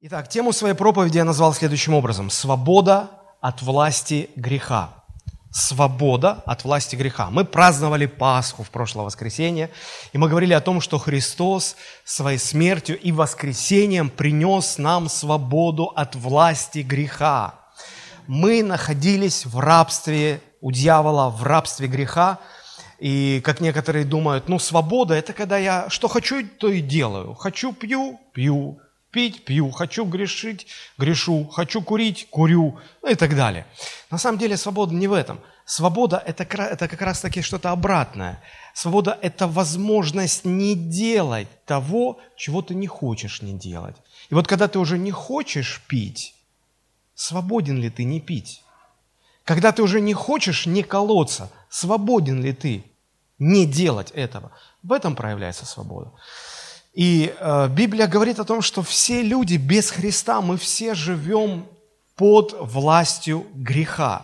Итак, тему своей проповеди я назвал следующим образом. Свобода от власти греха. Свобода от власти греха. Мы праздновали Пасху в прошлое воскресенье, и мы говорили о том, что Христос своей смертью и воскресением принес нам свободу от власти греха. Мы находились в рабстве у дьявола, в рабстве греха, и как некоторые думают, ну, свобода – это когда я что хочу, то и делаю. Хочу – пью, пью пить, пью, хочу грешить, грешу, хочу курить, курю, ну и так далее. На самом деле свобода не в этом. Свобода это, это как раз таки что-то обратное. Свобода – это возможность не делать того, чего ты не хочешь не делать. И вот когда ты уже не хочешь пить, свободен ли ты не пить? Когда ты уже не хочешь не колоться, свободен ли ты не делать этого? В этом проявляется свобода. И э, Библия говорит о том, что все люди без Христа, мы все живем под властью греха.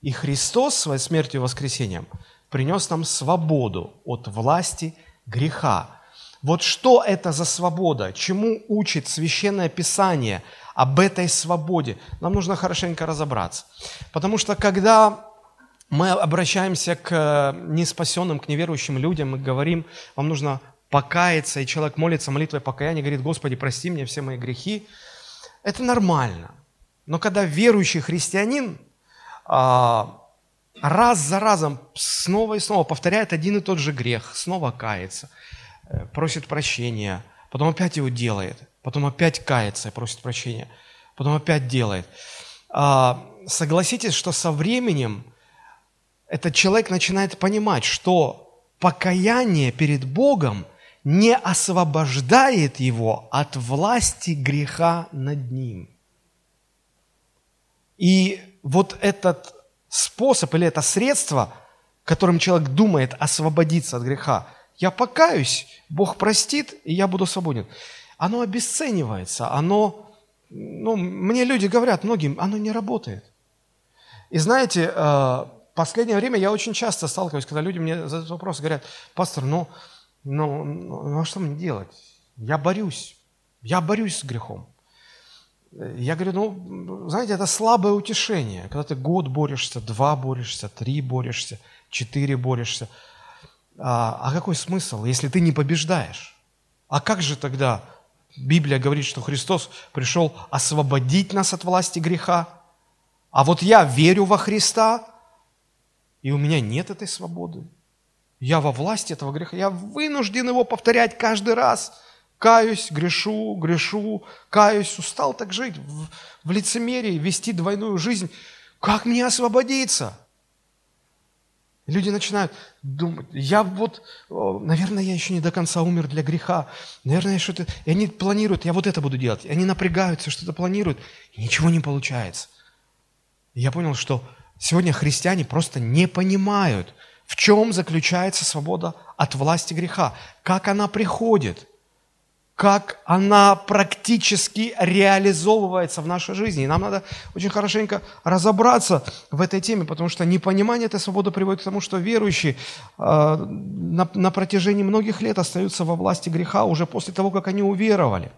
И Христос своей смертью и воскресением принес нам свободу от власти греха. Вот что это за свобода? Чему учит Священное Писание об этой свободе? Нам нужно хорошенько разобраться. Потому что когда мы обращаемся к э, неспасенным, к неверующим людям и говорим, вам нужно покаяться, и человек молится молитвой покаяния, говорит, Господи, прости мне все мои грехи, это нормально. Но когда верующий христианин а, раз за разом снова и снова повторяет один и тот же грех, снова кается, э, просит прощения, потом опять его делает, потом опять кается и просит прощения, потом опять делает. А, согласитесь, что со временем этот человек начинает понимать, что покаяние перед Богом – не освобождает его от власти греха над ним. И вот этот способ или это средство, которым человек думает освободиться от греха, я покаюсь, Бог простит, и я буду свободен. Оно обесценивается, оно, ну, мне люди говорят, многим, оно не работает. И знаете, э, в последнее время я очень часто сталкиваюсь, когда люди мне задают вопрос, говорят, пастор, ну, ну, ну что мне делать? Я борюсь. Я борюсь с грехом. Я говорю, ну, знаете, это слабое утешение. Когда ты год борешься, два борешься, три борешься, четыре борешься. А, а какой смысл, если ты не побеждаешь? А как же тогда Библия говорит, что Христос пришел освободить нас от власти греха? А вот я верю во Христа, и у меня нет этой свободы. Я во власти этого греха. Я вынужден его повторять каждый раз. Каюсь, грешу, грешу, каюсь. Устал так жить в, в лицемерии, вести двойную жизнь. Как мне освободиться? Люди начинают думать, я вот, наверное, я еще не до конца умер для греха, наверное, что-то... И они планируют, я вот это буду делать. И они напрягаются, что-то планируют, и ничего не получается. И я понял, что сегодня христиане просто не понимают, в чем заключается свобода от власти греха? Как она приходит? Как она практически реализовывается в нашей жизни? И нам надо очень хорошенько разобраться в этой теме, потому что непонимание этой свободы приводит к тому, что верующие э, на, на протяжении многих лет остаются во власти греха уже после того, как они уверовали.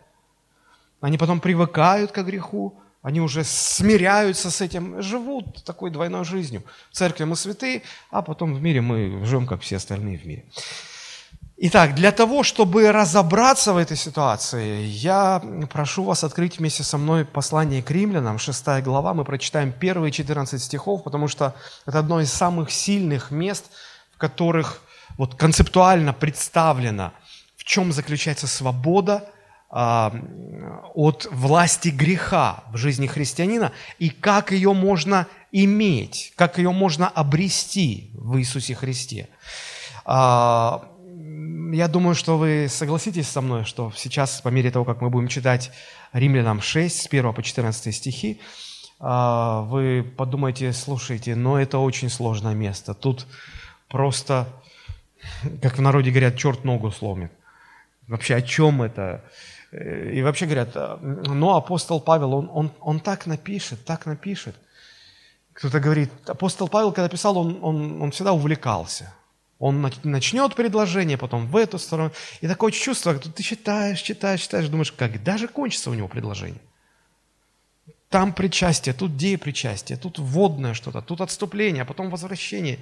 Они потом привыкают к греху, они уже смиряются с этим, живут такой двойной жизнью. В церкви мы святые, а потом в мире мы живем, как все остальные в мире. Итак, для того, чтобы разобраться в этой ситуации, я прошу вас открыть вместе со мной послание к римлянам, 6 глава. Мы прочитаем первые 14 стихов, потому что это одно из самых сильных мест, в которых вот концептуально представлено, в чем заключается свобода – от власти греха в жизни христианина и как ее можно иметь, как ее можно обрести в Иисусе Христе. А, я думаю, что вы согласитесь со мной, что сейчас, по мере того, как мы будем читать Римлянам 6, с 1 по 14 стихи, а, вы подумайте, слушайте, но это очень сложное место. Тут просто, как в народе говорят, черт ногу сломит. Вообще о чем это? Э, и вообще говорят, э, ну, апостол Павел, он, он, он так напишет, так напишет. Кто-то говорит, апостол Павел, когда писал, он, он, он всегда увлекался. Он начнет предложение, потом в эту сторону. И такое чувство, что ты читаешь, читаешь, читаешь, думаешь, когда же кончится у него предложение? Там причастие, тут причастие, тут водное что-то, тут отступление, а потом возвращение.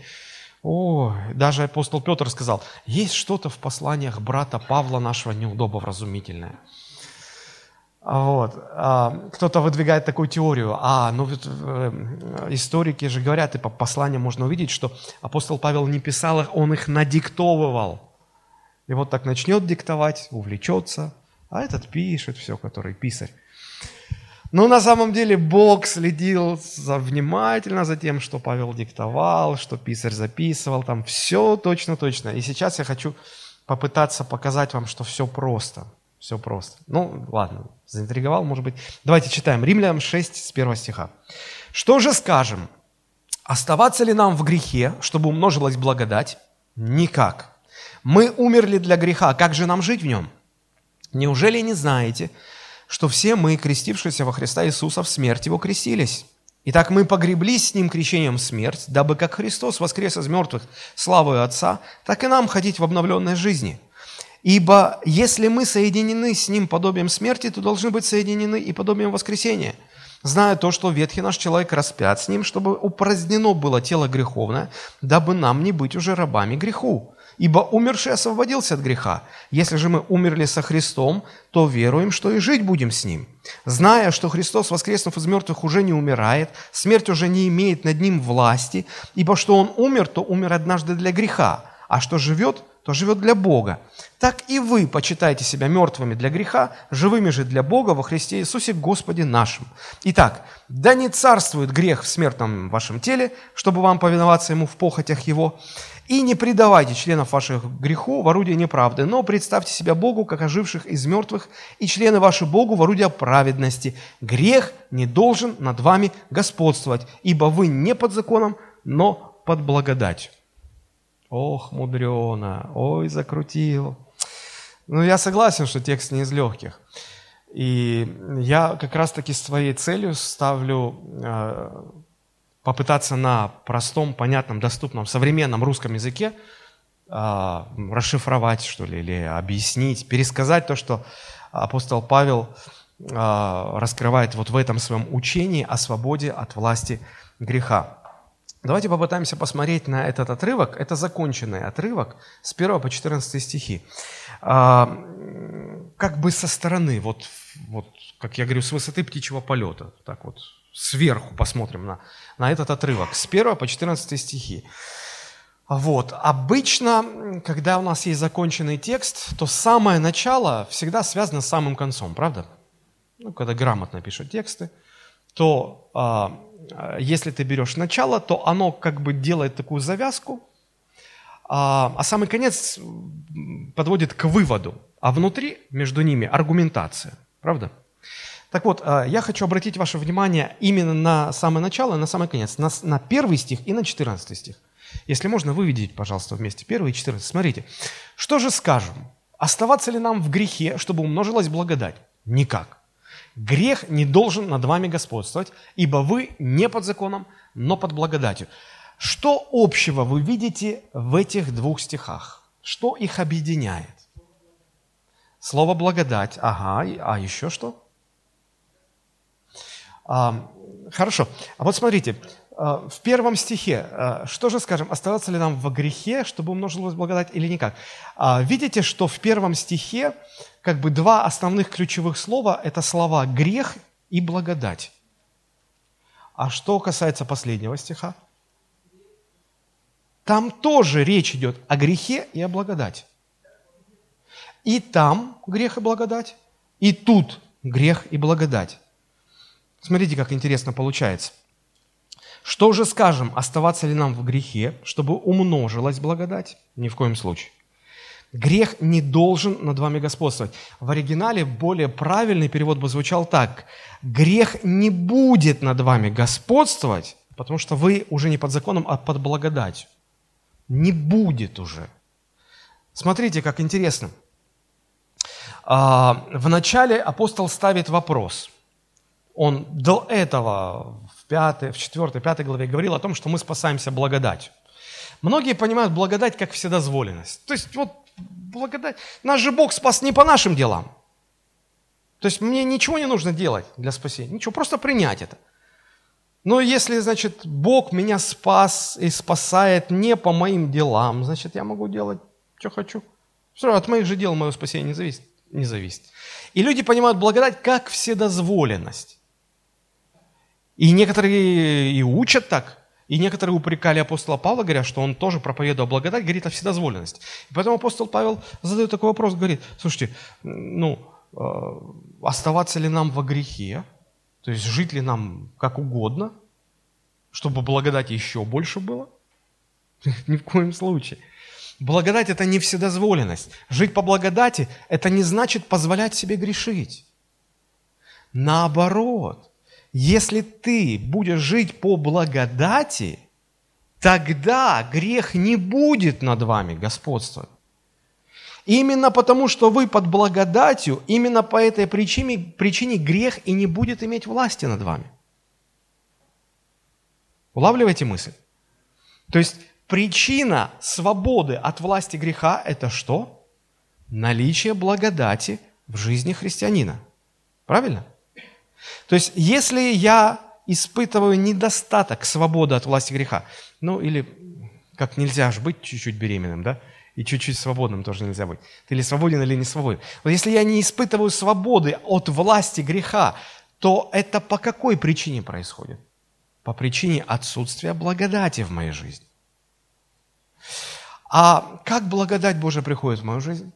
О, даже апостол Петр сказал, есть что-то в посланиях брата Павла нашего неудобовразумительное. Вот. А, кто-то выдвигает такую теорию. А, ну вот э, историки же говорят, и по посланиям можно увидеть, что апостол Павел не писал их, он их надиктовывал. И вот так начнет диктовать, увлечется, а этот пишет все, который писарь. Но на самом деле Бог следил за, внимательно за тем, что Павел диктовал, что писарь записывал, там все точно-точно. И сейчас я хочу попытаться показать вам, что все просто. Все просто. Ну, ладно, заинтриговал, может быть. Давайте читаем. Римлянам 6, с 1 стиха. «Что же скажем? Оставаться ли нам в грехе, чтобы умножилась благодать? Никак. Мы умерли для греха, как же нам жить в нем? Неужели не знаете, что все мы, крестившиеся во Христа Иисуса, в смерть Его крестились. Итак, мы погреблись с Ним крещением в смерть, дабы как Христос воскрес из мертвых славою Отца, так и нам ходить в обновленной жизни. Ибо если мы соединены с Ним подобием смерти, то должны быть соединены и подобием воскресения, зная то, что ветхий наш человек распят с Ним, чтобы упразднено было тело греховное, дабы нам не быть уже рабами греху. Ибо умерший освободился от греха. Если же мы умерли со Христом, то веруем, что и жить будем с Ним. Зная, что Христос, воскреснув из мертвых, уже не умирает, смерть уже не имеет над Ним власти, ибо что Он умер, то умер однажды для греха, а что живет, то живет для Бога. Так и вы почитайте себя мертвыми для греха, живыми же для Бога во Христе Иисусе Господе нашим. Итак, да не царствует грех в смертном вашем теле, чтобы вам повиноваться ему в похотях его, и не предавайте членов ваших греху в орудие неправды, но представьте себя Богу, как оживших из мертвых, и члены ваши Богу в орудие праведности. Грех не должен над вами господствовать, ибо вы не под законом, но под благодатью. Ох, мудрено, ой, закрутил. Ну, я согласен, что текст не из легких. И я как раз-таки своей целью ставлю э, попытаться на простом, понятном, доступном, современном русском языке э, расшифровать, что ли, или объяснить, пересказать то, что апостол Павел э, раскрывает вот в этом своем учении о свободе от власти греха. Давайте попытаемся посмотреть на этот отрывок. Это законченный отрывок с 1 по 14 стихи. А, как бы со стороны, вот, вот, как я говорю, с высоты птичьего полета, так вот, сверху посмотрим на, на этот отрывок, с 1 по 14 стихи. Вот. Обычно, когда у нас есть законченный текст, то самое начало всегда связано с самым концом, правда? Ну, когда грамотно пишут тексты, то Э, если ты берешь начало, то оно как бы делает такую завязку, а, а самый конец подводит к выводу, а внутри между ними аргументация. Правда? Так вот, э, я хочу обратить ваше внимание именно на самое начало и на самый конец, на, на первый стих и на 14 стих. Если можно, выведите, пожалуйста, вместе первый и 14. Смотрите, что же скажем? Оставаться ли нам в грехе, чтобы умножилась благодать? Никак. Грех не должен над вами господствовать, ибо вы не под законом, но под благодатью. Что общего вы видите в этих двух стихах? Что их объединяет? Слово благодать. Ага, а еще что? А, хорошо. А вот смотрите, а, в первом стихе, а, что же скажем, оставаться ли нам в грехе, чтобы умножилась благодать или никак? Видите, что в первом стихе как бы два основных ключевых слова – это слова «грех» и «благодать». А что касается последнего стиха? Там тоже речь идет о грехе и о благодати. И там грех и благодать, и тут грех и благодать. Смотрите, как интересно получается. Что же скажем, оставаться ли нам в грехе, чтобы умножилась благодать? Ни в коем случае. Грех не должен над вами господствовать. В оригинале более правильный перевод бы звучал так. Грех не будет над вами господствовать, потому что вы уже не под законом, а под благодатью. Не будет уже. Смотрите, как интересно. А, Вначале апостол ставит вопрос. Он до этого в, пятой, в четвертой, пятой главе говорил о том, что мы спасаемся благодатью. Многие понимают благодать как вседозволенность. То есть вот благодать. Наш же Бог спас не по нашим делам. То есть мне ничего не нужно делать для спасения. Ничего, просто принять это. Но если, значит, Бог меня спас и спасает не по моим делам, значит, я могу делать, что хочу. Все от моих же дел мое спасение не зависит. Не зависит. И люди понимают благодать как вседозволенность. И некоторые и учат так, и некоторые упрекали апостола Павла, говоря, что он тоже проповедовал благодать, говорит о вседозволенности. И поэтому апостол Павел задает такой вопрос, говорит, слушайте, ну, э, оставаться ли нам во грехе, то есть жить ли нам как угодно, чтобы благодати еще больше было? Ни в коем случае. Благодать – это не вседозволенность. Жить по благодати – это не значит позволять себе грешить. Наоборот, если ты будешь жить по благодати, тогда грех не будет над вами господствовать. Именно потому, что вы под благодатью, именно по этой причине, причине грех и не будет иметь власти над вами. Улавливаете мысль? То есть причина свободы от власти греха – это что? Наличие благодати в жизни христианина. Правильно? То есть, если я испытываю недостаток свободы от власти греха, ну или как нельзя же быть чуть-чуть беременным, да? И чуть-чуть свободным тоже нельзя быть. Ты или свободен, или не свободен. Вот если я не испытываю свободы от власти греха, то это по какой причине происходит? По причине отсутствия благодати в моей жизни. А как благодать Божия приходит в мою жизнь?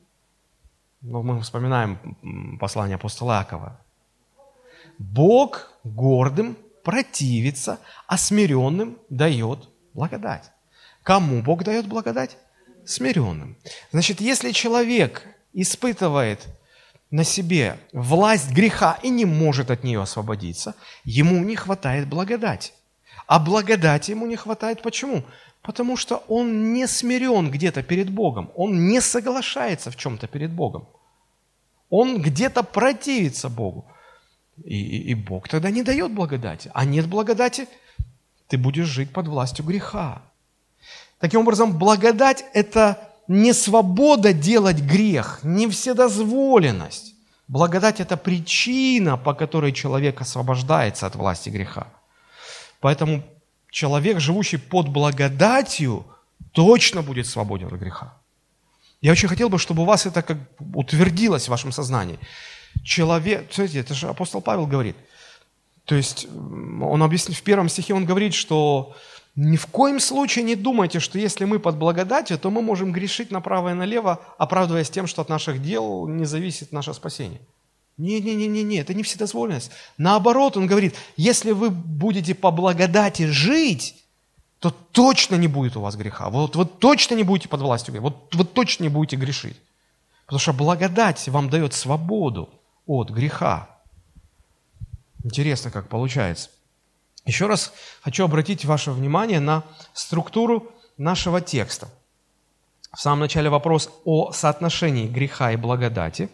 Ну, мы вспоминаем послание апостола Акова. Бог гордым противится, а смиренным дает благодать. Кому Бог дает благодать? Смиренным. Значит, если человек испытывает на себе власть греха и не может от нее освободиться, ему не хватает благодати. А благодати ему не хватает почему? Потому что он не смирен где-то перед Богом, он не соглашается в чем-то перед Богом. Он где-то противится Богу. И, и, и Бог тогда не дает благодати. А нет благодати, ты будешь жить под властью греха. Таким образом, благодать – это не свобода делать грех, не вседозволенность. Благодать – это причина, по которой человек освобождается от власти греха. Поэтому человек, живущий под благодатью, точно будет свободен от греха. Я очень хотел бы, чтобы у вас это как утвердилось в вашем сознании человек, смотрите, это же апостол Павел говорит. То есть он объяснит в первом стихе, он говорит, что ни в коем случае не думайте, что если мы под благодатью, то мы можем грешить направо и налево, оправдываясь тем, что от наших дел не зависит наше спасение. Не-не-не-не, это не вседозволенность. Наоборот, он говорит, если вы будете по благодати жить, то точно не будет у вас греха. Вот, вот точно не будете под властью греха. Вот, вот точно не будете грешить. Потому что благодать вам дает свободу от греха. Интересно, как получается. Еще раз хочу обратить ваше внимание на структуру нашего текста. В самом начале вопрос о соотношении греха и благодати.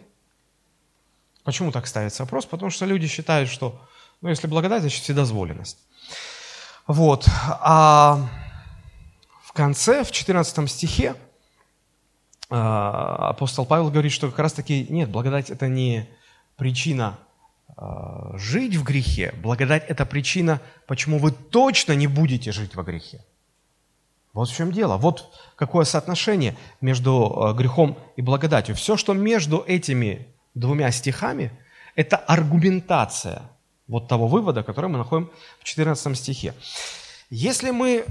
Почему так ставится вопрос? Потому что люди считают, что ну, если благодать, значит вседозволенность. Вот. А в конце, в 14 стихе, а, апостол Павел говорит, что как раз таки нет, благодать это не причина э, жить в грехе, благодать – это причина, почему вы точно не будете жить во грехе. Вот в чем дело. Вот какое соотношение между э, грехом и благодатью. Все, что между этими двумя стихами, это аргументация вот того вывода, который мы находим в 14 стихе. Если мы,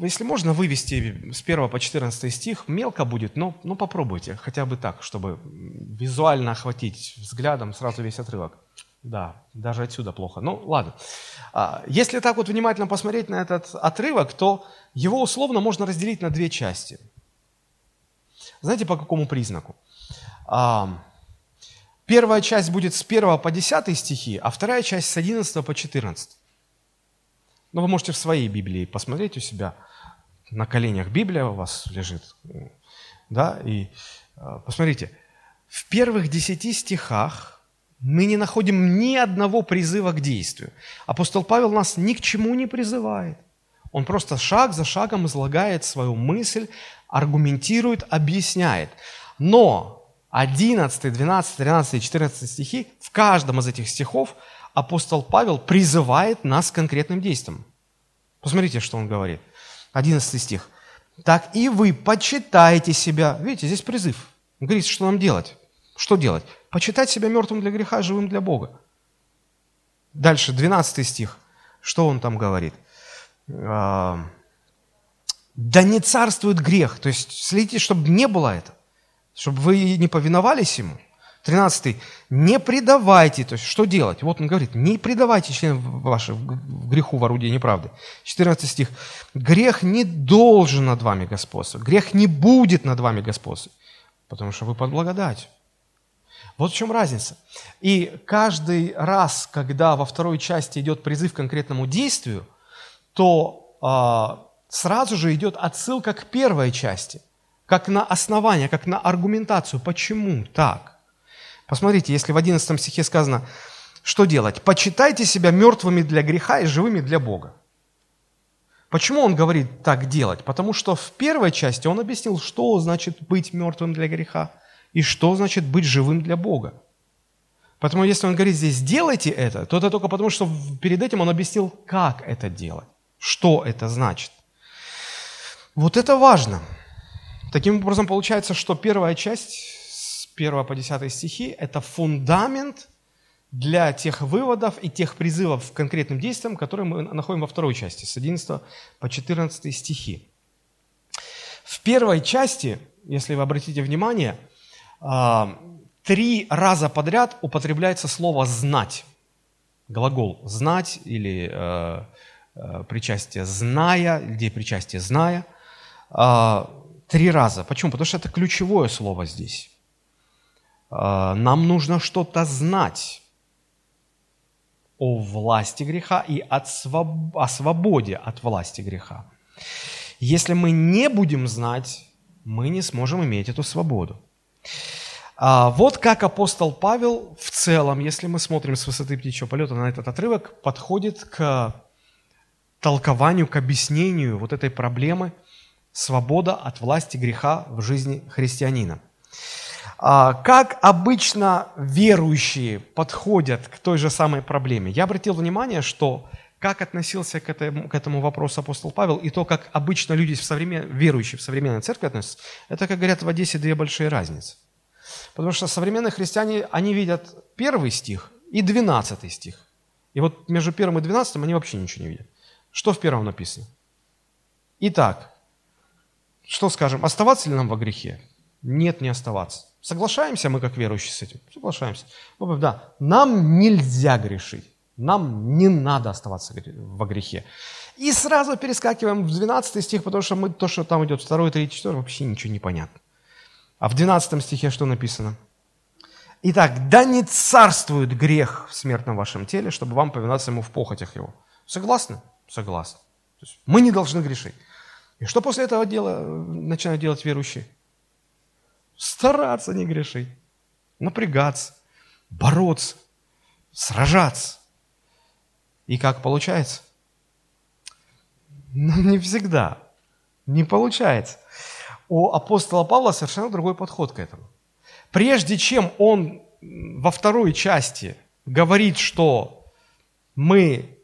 если можно вывести с 1 по 14 стих, мелко будет, но, но попробуйте, хотя бы так, чтобы визуально охватить взглядом сразу весь отрывок. Да, даже отсюда плохо. Ну, ладно. А, если так вот внимательно посмотреть на этот отрывок, то его условно можно разделить на две части. Знаете, по какому признаку? А, первая часть будет с 1 по 10 стихи, а вторая часть с 11 по 14. Но ну, вы можете в своей Библии посмотреть у себя. На коленях Библия у вас лежит. Да, и э, посмотрите. В первых десяти стихах мы не находим ни одного призыва к действию. Апостол Павел нас ни к чему не призывает. Он просто шаг за шагом излагает свою мысль, аргументирует, объясняет. Но 11, 12, 13 и 14 стихи, в каждом из этих стихов апостол Павел призывает нас к конкретным действиям. Посмотрите, что он говорит. 11 стих. «Так и вы почитайте себя». Видите, здесь призыв. Он говорит, что нам делать. Что делать? Почитать себя мертвым для греха, живым для Бога. Дальше, 12 стих. Что он там говорит? «Да не царствует грех». То есть следите, чтобы не было это. Чтобы вы не повиновались ему. 13. Не предавайте, то есть что делать? Вот он говорит, не предавайте членов ваших греху в орудии неправды. 14 стих. Грех не должен над вами господствовать. Грех не будет над вами господствовать, потому что вы под благодатью. Вот в чем разница. И каждый раз, когда во второй части идет призыв к конкретному действию, то э, сразу же идет отсылка к первой части, как на основание, как на аргументацию. Почему так? Посмотрите, если в 11 стихе сказано, что делать? «Почитайте себя мертвыми для греха и живыми для Бога». Почему он говорит так делать? Потому что в первой части он объяснил, что значит быть мертвым для греха и что значит быть живым для Бога. Поэтому если он говорит здесь «делайте это», то это только потому, что перед этим он объяснил, как это делать, что это значит. Вот это важно. Таким образом, получается, что первая часть 1 по 10 стихи – это фундамент для тех выводов и тех призывов к конкретным действиям, которые мы находим во второй части, с 11 по 14 стихи. В первой части, если вы обратите внимание, а, три раза подряд употребляется слово «знать». Глагол «знать» или э, э, причастие «зная», где причастие «зная». А, три раза. Почему? Потому что это ключевое слово здесь. А, нам нужно что-то знать о власти греха и от своб... о свободе от власти греха. Если мы не будем знать, мы не сможем иметь эту свободу. А вот как апостол Павел в целом, если мы смотрим с высоты птичьего полета на этот отрывок, подходит к толкованию, к объяснению вот этой проблемы свобода от власти греха в жизни христианина. А, как обычно верующие подходят к той же самой проблеме? Я обратил внимание, что как относился к этому, к этому вопросу апостол Павел, и то, как обычно люди, в современ... верующие в современной церкви относятся, это, как говорят в Одессе, две большие разницы. Потому что современные христиане, они видят первый стих и двенадцатый стих. И вот между первым и двенадцатым они вообще ничего не видят. Что в первом написано? Итак, что скажем, оставаться ли нам во грехе? Нет, не оставаться. Соглашаемся мы, как верующие, с этим? Соглашаемся. Да, нам нельзя грешить. Нам не надо оставаться во грехе. И сразу перескакиваем в 12 стих, потому что мы, то, что там идет 2, 3, 4, вообще ничего не понятно. А в 12 стихе что написано? Итак, да не царствует грех в смертном вашем теле, чтобы вам повиноваться ему в похотях его. Согласны? Согласны. Мы не должны грешить. И что после этого дела начинают делать верующие? Стараться не грешить, напрягаться, бороться, сражаться. И как получается? Ну, не всегда. Не получается. У апостола Павла совершенно другой подход к этому. Прежде чем он во второй части говорит, что мы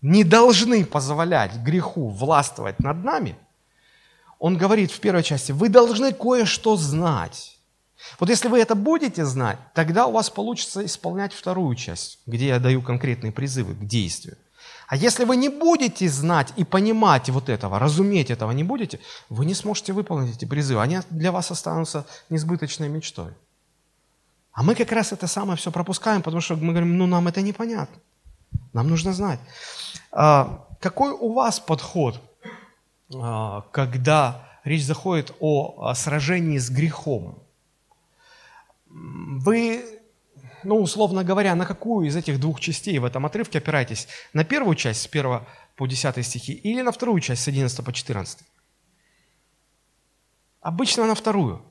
не должны позволять греху властвовать над нами – он говорит в первой части, вы должны кое-что знать. Вот если вы это будете знать, тогда у вас получится исполнять вторую часть, где я даю конкретные призывы к действию. А если вы не будете знать и понимать вот этого, разуметь этого не будете, вы не сможете выполнить эти призывы. Они для вас останутся несбыточной мечтой. А мы как раз это самое все пропускаем, потому что мы говорим, ну нам это непонятно. Нам нужно знать. А, какой у вас подход когда речь заходит о сражении с грехом, вы, ну, условно говоря, на какую из этих двух частей в этом отрывке опираетесь? На первую часть с 1 по 10 стихи или на вторую часть с 11 по 14? Обычно на вторую.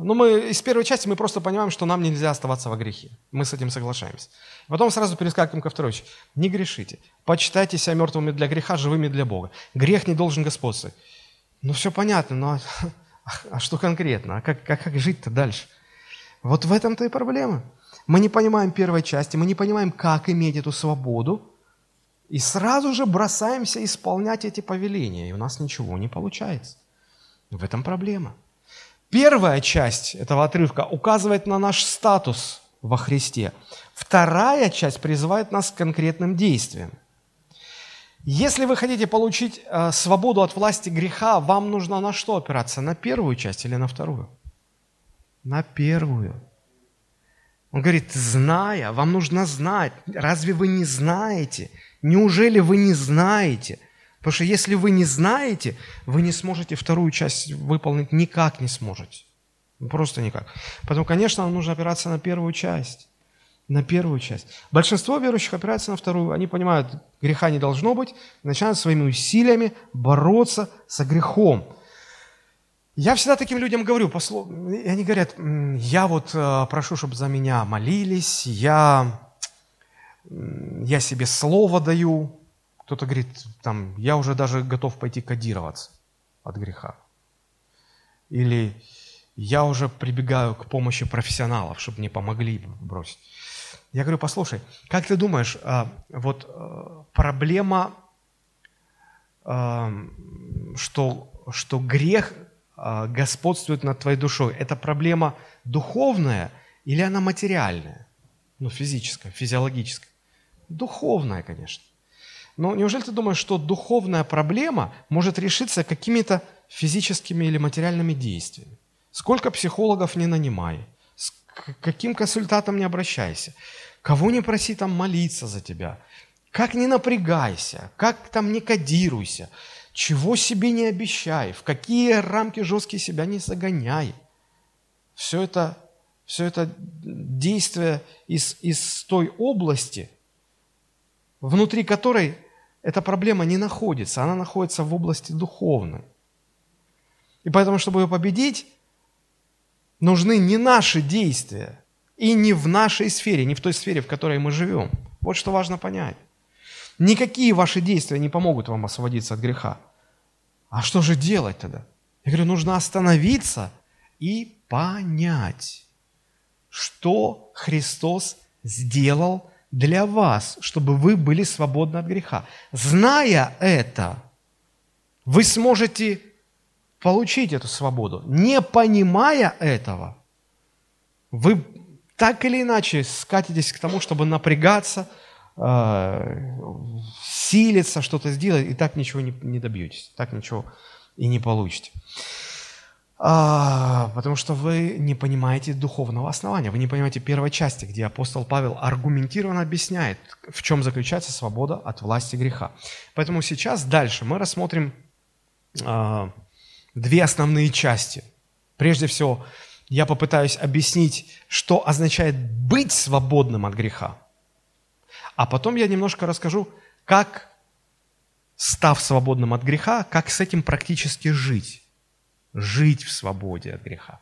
Но мы из первой части мы просто понимаем, что нам нельзя оставаться во грехе. Мы с этим соглашаемся. Потом сразу перескакиваем ко второй части. Не грешите. Почитайте себя мертвыми для греха, живыми для Бога. Грех не должен господствовать. Ну, все понятно, но а, а что конкретно? А как, как, как жить-то дальше? Вот в этом-то и проблема. Мы не понимаем первой части, мы не понимаем, как иметь эту свободу, и сразу же бросаемся исполнять эти повеления, и у нас ничего не получается. В этом проблема. Первая часть этого отрывка указывает на наш статус во Христе. Вторая часть призывает нас к конкретным действиям. Если вы хотите получить э, свободу от власти греха, вам нужно на что опираться? На первую часть или на вторую? На первую. Он говорит, зная, вам нужно знать. Разве вы не знаете? Неужели вы не знаете? Потому что если вы не знаете, вы не сможете вторую часть выполнить, никак не сможете. Просто никак. Поэтому, конечно, нам нужно опираться на первую часть. На первую часть. Большинство верующих опирается на вторую. Они понимают, греха не должно быть, начинают своими усилиями бороться со грехом. Я всегда таким людям говорю, и они говорят, я вот э, прошу, чтобы за меня молились, я, я себе слово даю, кто-то говорит, там, я уже даже готов пойти кодироваться от греха. Или я уже прибегаю к помощи профессионалов, чтобы мне помогли бросить. Я говорю, послушай, как ты думаешь, а, вот а, проблема, а, что, что грех господствует над твоей душой, это проблема духовная или она материальная? Ну, физическая, физиологическая. Духовная, конечно. Но неужели ты думаешь, что духовная проблема может решиться какими-то физическими или материальными действиями? Сколько психологов не нанимай, с каким консультантом не обращайся, кого не проси там молиться за тебя, как не напрягайся, как там не кодируйся, чего себе не обещай, в какие рамки жесткие себя не загоняй. Все это, все это действие из, из той области, внутри которой эта проблема не находится, она находится в области духовной. И поэтому, чтобы ее победить, нужны не наши действия и не в нашей сфере, не в той сфере, в которой мы живем. Вот что важно понять. Никакие ваши действия не помогут вам освободиться от греха. А что же делать тогда? Я говорю, нужно остановиться и понять, что Христос сделал для вас, чтобы вы были свободны от греха. Зная это, вы сможете получить эту свободу. Не понимая этого, вы так или иначе скатитесь к тому, чтобы напрягаться, э, силиться, что-то сделать, и так ничего не, не добьетесь, так ничего и не получите. А, потому что вы не понимаете духовного основания, вы не понимаете первой части, где апостол Павел аргументированно объясняет, в чем заключается свобода от власти греха. Поэтому сейчас дальше мы рассмотрим а, две основные части. Прежде всего, я попытаюсь объяснить, что означает быть свободным от греха. А потом я немножко расскажу, как, став свободным от греха, как с этим практически жить жить в свободе от греха.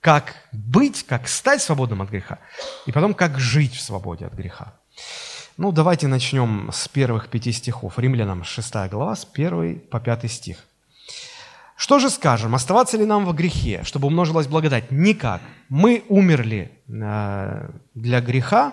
Как быть, как стать свободным от греха, и потом как жить в свободе от греха. Ну, давайте начнем с первых пяти стихов. Римлянам 6 глава, с 1 по 5 стих. Что же скажем? Оставаться ли нам во грехе, чтобы умножилась благодать? Никак. Мы умерли э, для греха,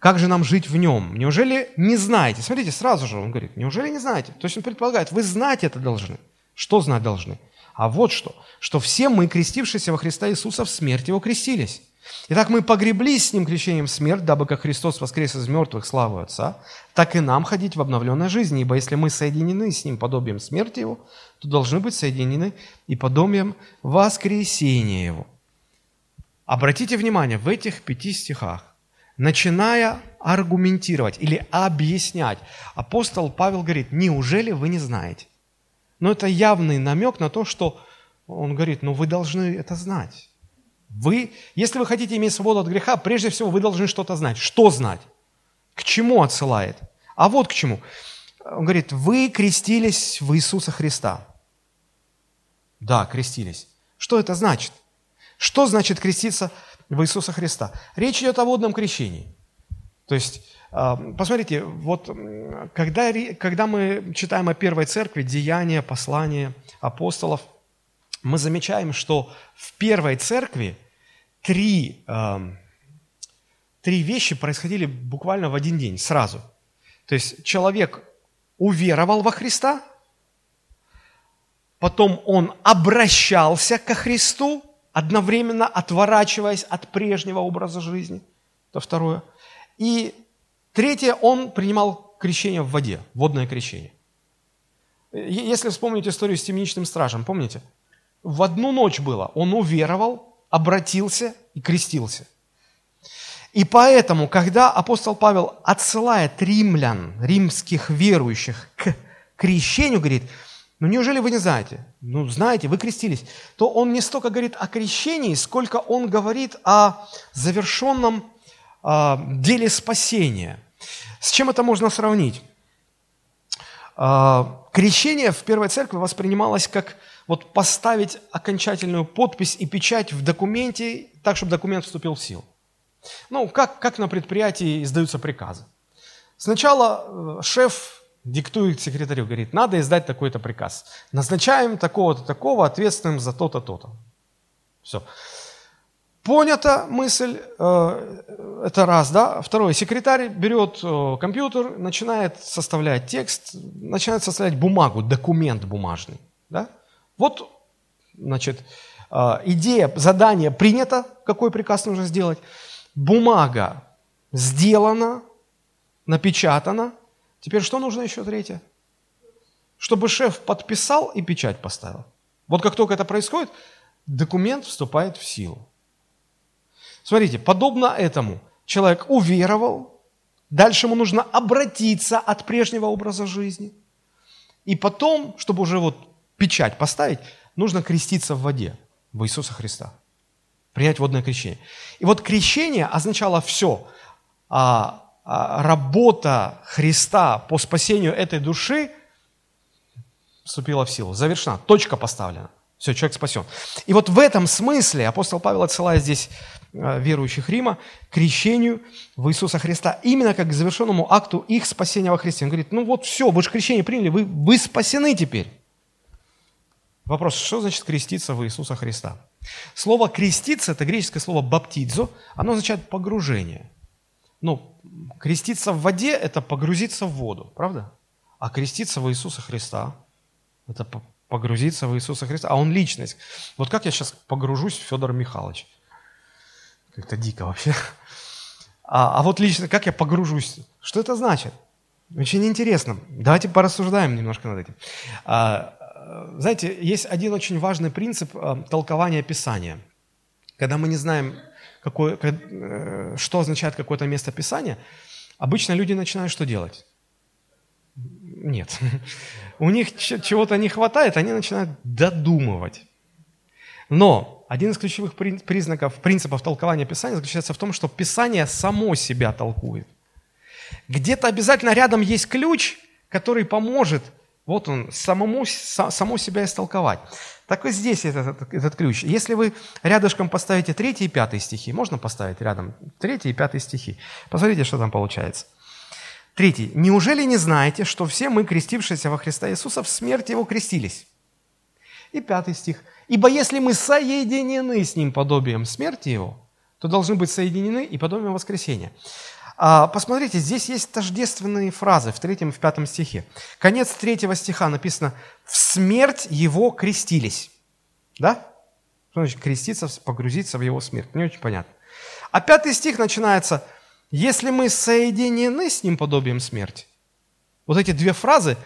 как же нам жить в нем? Неужели не знаете? Смотрите, сразу же он говорит, неужели не знаете? То есть он предполагает, вы знать это должны. Что знать должны? А вот что, что все мы, крестившиеся во Христа Иисуса, в смерть Его крестились. Итак, мы погреблись с Ним крещением в смерть, дабы как Христос воскрес из мертвых славу Отца, так и нам ходить в обновленной жизни. Ибо если мы соединены с Ним подобием смерти Его, то должны быть соединены и подобием воскресения Его. Обратите внимание, в этих пяти стихах, начиная аргументировать или объяснять, апостол Павел говорит, неужели вы не знаете? Но это явный намек на то, что он говорит, ну вы должны это знать. Вы, если вы хотите иметь свободу от греха, прежде всего вы должны что-то знать. Что знать? К чему отсылает? А вот к чему. Он говорит, вы крестились в Иисуса Христа. Да, крестились. Что это значит? Что значит креститься в Иисуса Христа? Речь идет о водном крещении. То есть, посмотрите, вот когда, когда мы читаем о первой церкви, деяния, послания апостолов, мы замечаем, что в первой церкви три, а, три вещи происходили буквально в один день, сразу. То есть человек уверовал во Христа, потом он обращался ко Христу, одновременно отворачиваясь от прежнего образа жизни. Это второе. И третье, он принимал крещение в воде, водное крещение. Если вспомнить историю с темничным стражем, помните? В одну ночь было. Он уверовал, обратился и крестился. И поэтому, когда апостол Павел отсылает римлян, римских верующих к крещению, говорит, ну неужели вы не знаете? Ну знаете, вы крестились. То он не столько говорит о крещении, сколько он говорит о завершенном деле спасения. С чем это можно сравнить? Э, крещение в Первой Церкви воспринималось как вот поставить окончательную подпись и печать в документе, так, чтобы документ вступил в силу. Ну, как, как на предприятии издаются приказы. Сначала э, шеф диктует секретарю, говорит, надо издать такой-то приказ. Назначаем такого-то, такого ответственным за то-то, то-то. Все. Понята мысль, э, это раз, да. Второе, секретарь берет э, компьютер, начинает составлять текст, начинает составлять бумагу, документ бумажный, да. Вот, значит, идея, задание принято, какой приказ нужно сделать бумага сделана, напечатана. Теперь что нужно еще третье? Чтобы шеф подписал и печать поставил. Вот как только это происходит, документ вступает в силу. Смотрите, подобно этому человек уверовал, дальше ему нужно обратиться от прежнего образа жизни. И потом, чтобы уже вот печать поставить, нужно креститься в воде в Иисуса Христа принять водное крещение. И вот крещение означало все. А, а, работа Христа по спасению этой души вступила в силу, завершена, точка поставлена. Все, человек спасен. И вот в этом смысле апостол Павел отсылает здесь э, верующих Рима к крещению в Иисуса Христа, именно как к завершенному акту их спасения во Христе. Он говорит, ну вот все, вы же крещение приняли, вы, вы спасены теперь. Вопрос, что значит креститься в Иисуса Христа? Слово «креститься» – это греческое слово «баптидзо», оно означает «погружение». Ну, креститься в воде – это погрузиться в воду, правда? А креститься в Иисуса Христа – это погрузиться в Иисуса Христа. А он личность. Вот как я сейчас погружусь в Федора Михайлович? Как-то дико вообще. А, а вот лично, как я погружусь? Что это значит? Очень интересно. Давайте порассуждаем немножко над этим. А, знаете, есть один очень важный принцип э, толкования Писания. Когда мы не знаем, какое, э, что означает какое-то место Писания, обычно люди начинают что делать? Нет. У них чего-то не хватает, они начинают додумывать. Но один из ключевых признаков, принципов толкования Писания заключается в том, что Писание само себя толкует. Где-то обязательно рядом есть ключ, который поможет вот он, самому, само себя истолковать. Так и здесь этот, этот, ключ. Если вы рядышком поставите третий и пятый стихи, можно поставить рядом третий и пятый стихи. Посмотрите, что там получается. Третий. «Неужели не знаете, что все мы, крестившиеся во Христа Иисуса, в смерти Его крестились?» И пятый стих. «Ибо если мы соединены с Ним подобием смерти Его, то должны быть соединены и подобием воскресения». А, посмотрите, здесь есть тождественные фразы в третьем и в пятом стихе. Конец третьего стиха написано «в смерть его крестились». Да? Что значит креститься, погрузиться в его смерть? Не очень понятно. А пятый стих начинается «если мы соединены с ним подобием смерти». Вот эти две фразы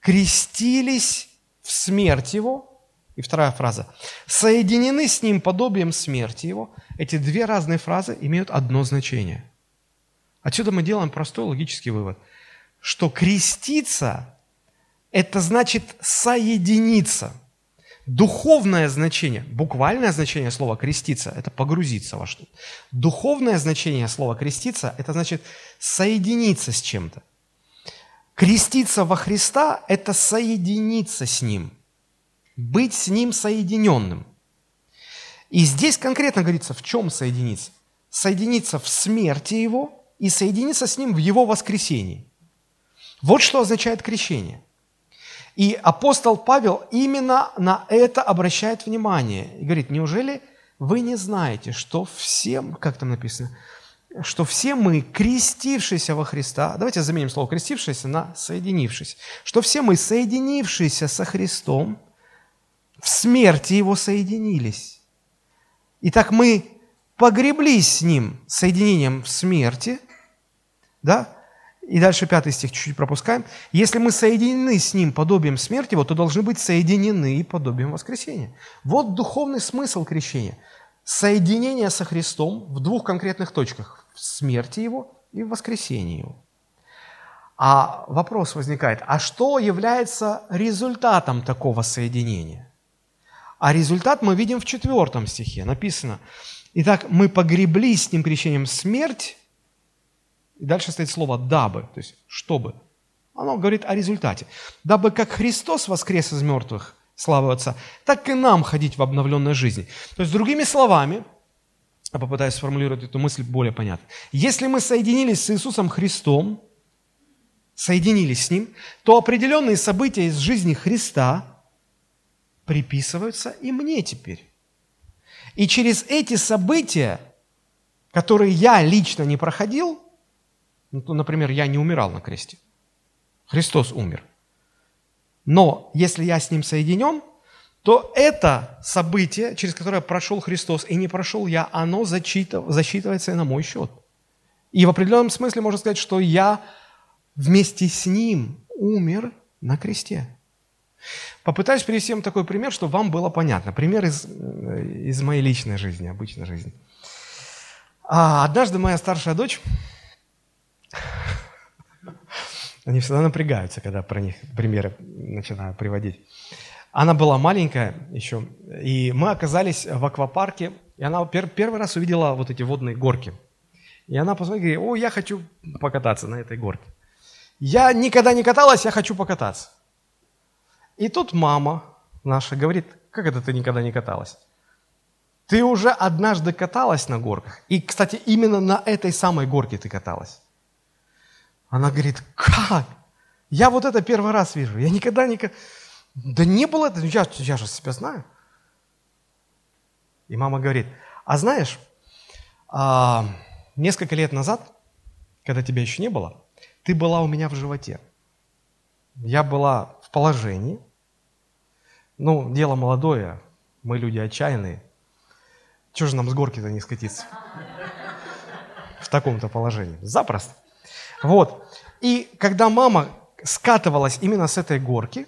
«крестились в смерть его» и вторая фраза «соединены с ним подобием смерти его». Эти две разные фразы имеют одно значение – Отсюда мы делаем простой логический вывод, что креститься – это значит соединиться. Духовное значение, буквальное значение слова «креститься» – это погрузиться во что-то. Духовное значение слова «креститься» – это значит соединиться с чем-то. Креститься во Христа – это соединиться с Ним, быть с Ним соединенным – И здесь конкретно говорится, в чем соединиться. Соединиться в смерти Его и соединиться с Ним в Его воскресении. Вот что означает крещение. И апостол Павел именно на это обращает внимание. И говорит, неужели вы не знаете, что всем, как там написано, что все мы, крестившиеся во Христа, давайте заменим слово крестившиеся на соединившись, что все мы, соединившиеся со Христом, в смерти Его соединились. Итак, мы погреблись с Ним соединением в смерти, да, и дальше пятый стих чуть-чуть пропускаем. Если мы соединены с Ним подобием смерти Его, то должны быть соединены и подобием воскресения. Вот духовный смысл крещения. Соединение со Христом в двух конкретных точках. В смерти Его и в воскресении Его. А вопрос возникает, а что является результатом такого соединения? А результат мы видим в четвертом стихе. Написано, «Итак, мы погребли с Ним крещением смерть, и дальше стоит слово «дабы», то есть «чтобы». Оно говорит о результате. «Дабы как Христос воскрес из мертвых, славы Отца, так и нам ходить в обновленной жизни». То есть, другими словами, я попытаюсь сформулировать эту мысль более понятно. Если мы соединились с Иисусом Христом, соединились с Ним, то определенные события из жизни Христа приписываются и мне теперь. И через эти события, которые я лично не проходил, ну, например, я не умирал на кресте. Христос умер. Но если я с Ним соединен, то это событие, через которое прошел Христос и не прошел я, оно засчитывается на мой счет. И в определенном смысле можно сказать, что я вместе с Ним умер на кресте. Попытаюсь привести вам такой пример, чтобы вам было понятно. Пример из, из моей личной жизни, обычной жизни. А, однажды моя старшая дочь они всегда напрягаются, когда про них примеры начинаю приводить. Она была маленькая еще, и мы оказались в аквапарке, и она пер, первый раз увидела вот эти водные горки. И она посмотрела и говорит, о, я хочу покататься на этой горке. Я никогда не каталась, я хочу покататься. И тут мама наша говорит, как это ты никогда не каталась? Ты уже однажды каталась на горках. И, кстати, именно на этой самой горке ты каталась. Она говорит, как? Я вот это первый раз вижу. Я никогда не... Да не было это, я, я же себя знаю. И мама говорит, а знаешь, а, несколько лет назад, когда тебя еще не было, ты была у меня в животе. Я была в положении. Ну, дело молодое, мы люди отчаянные. Чего же нам с горки-то не скатиться? В таком-то положении. Запросто. Вот. И когда мама скатывалась именно с этой горки,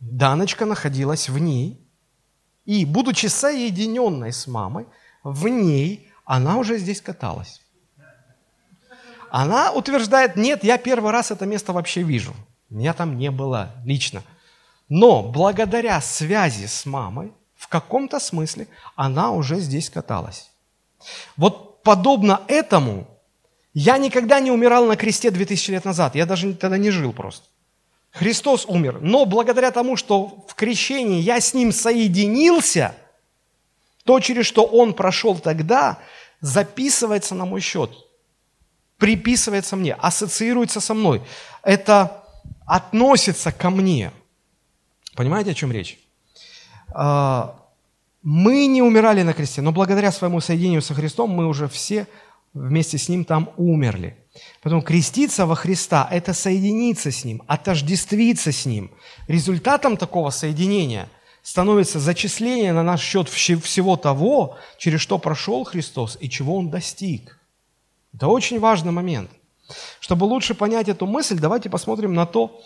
Даночка находилась в ней, и, будучи соединенной с мамой, в ней она уже здесь каталась. Она утверждает, нет, я первый раз это место вообще вижу. Меня там не было лично. Но благодаря связи с мамой, в каком-то смысле, она уже здесь каталась. Вот подобно этому я никогда не умирал на кресте 2000 лет назад. Я даже тогда не жил просто. Христос умер. Но благодаря тому, что в крещении я с Ним соединился, то, через что Он прошел тогда, записывается на мой счет, приписывается мне, ассоциируется со мной. Это относится ко мне. Понимаете, о чем речь? А, мы не умирали на кресте, но благодаря своему соединению со Христом мы уже все вместе с Ним там умерли. Поэтому креститься во Христа – это соединиться с Ним, отождествиться с Ним. Результатом такого соединения становится зачисление на наш счет всего того, через что прошел Христос и чего Он достиг. Это очень важный момент. Чтобы лучше понять эту мысль, давайте посмотрим на то,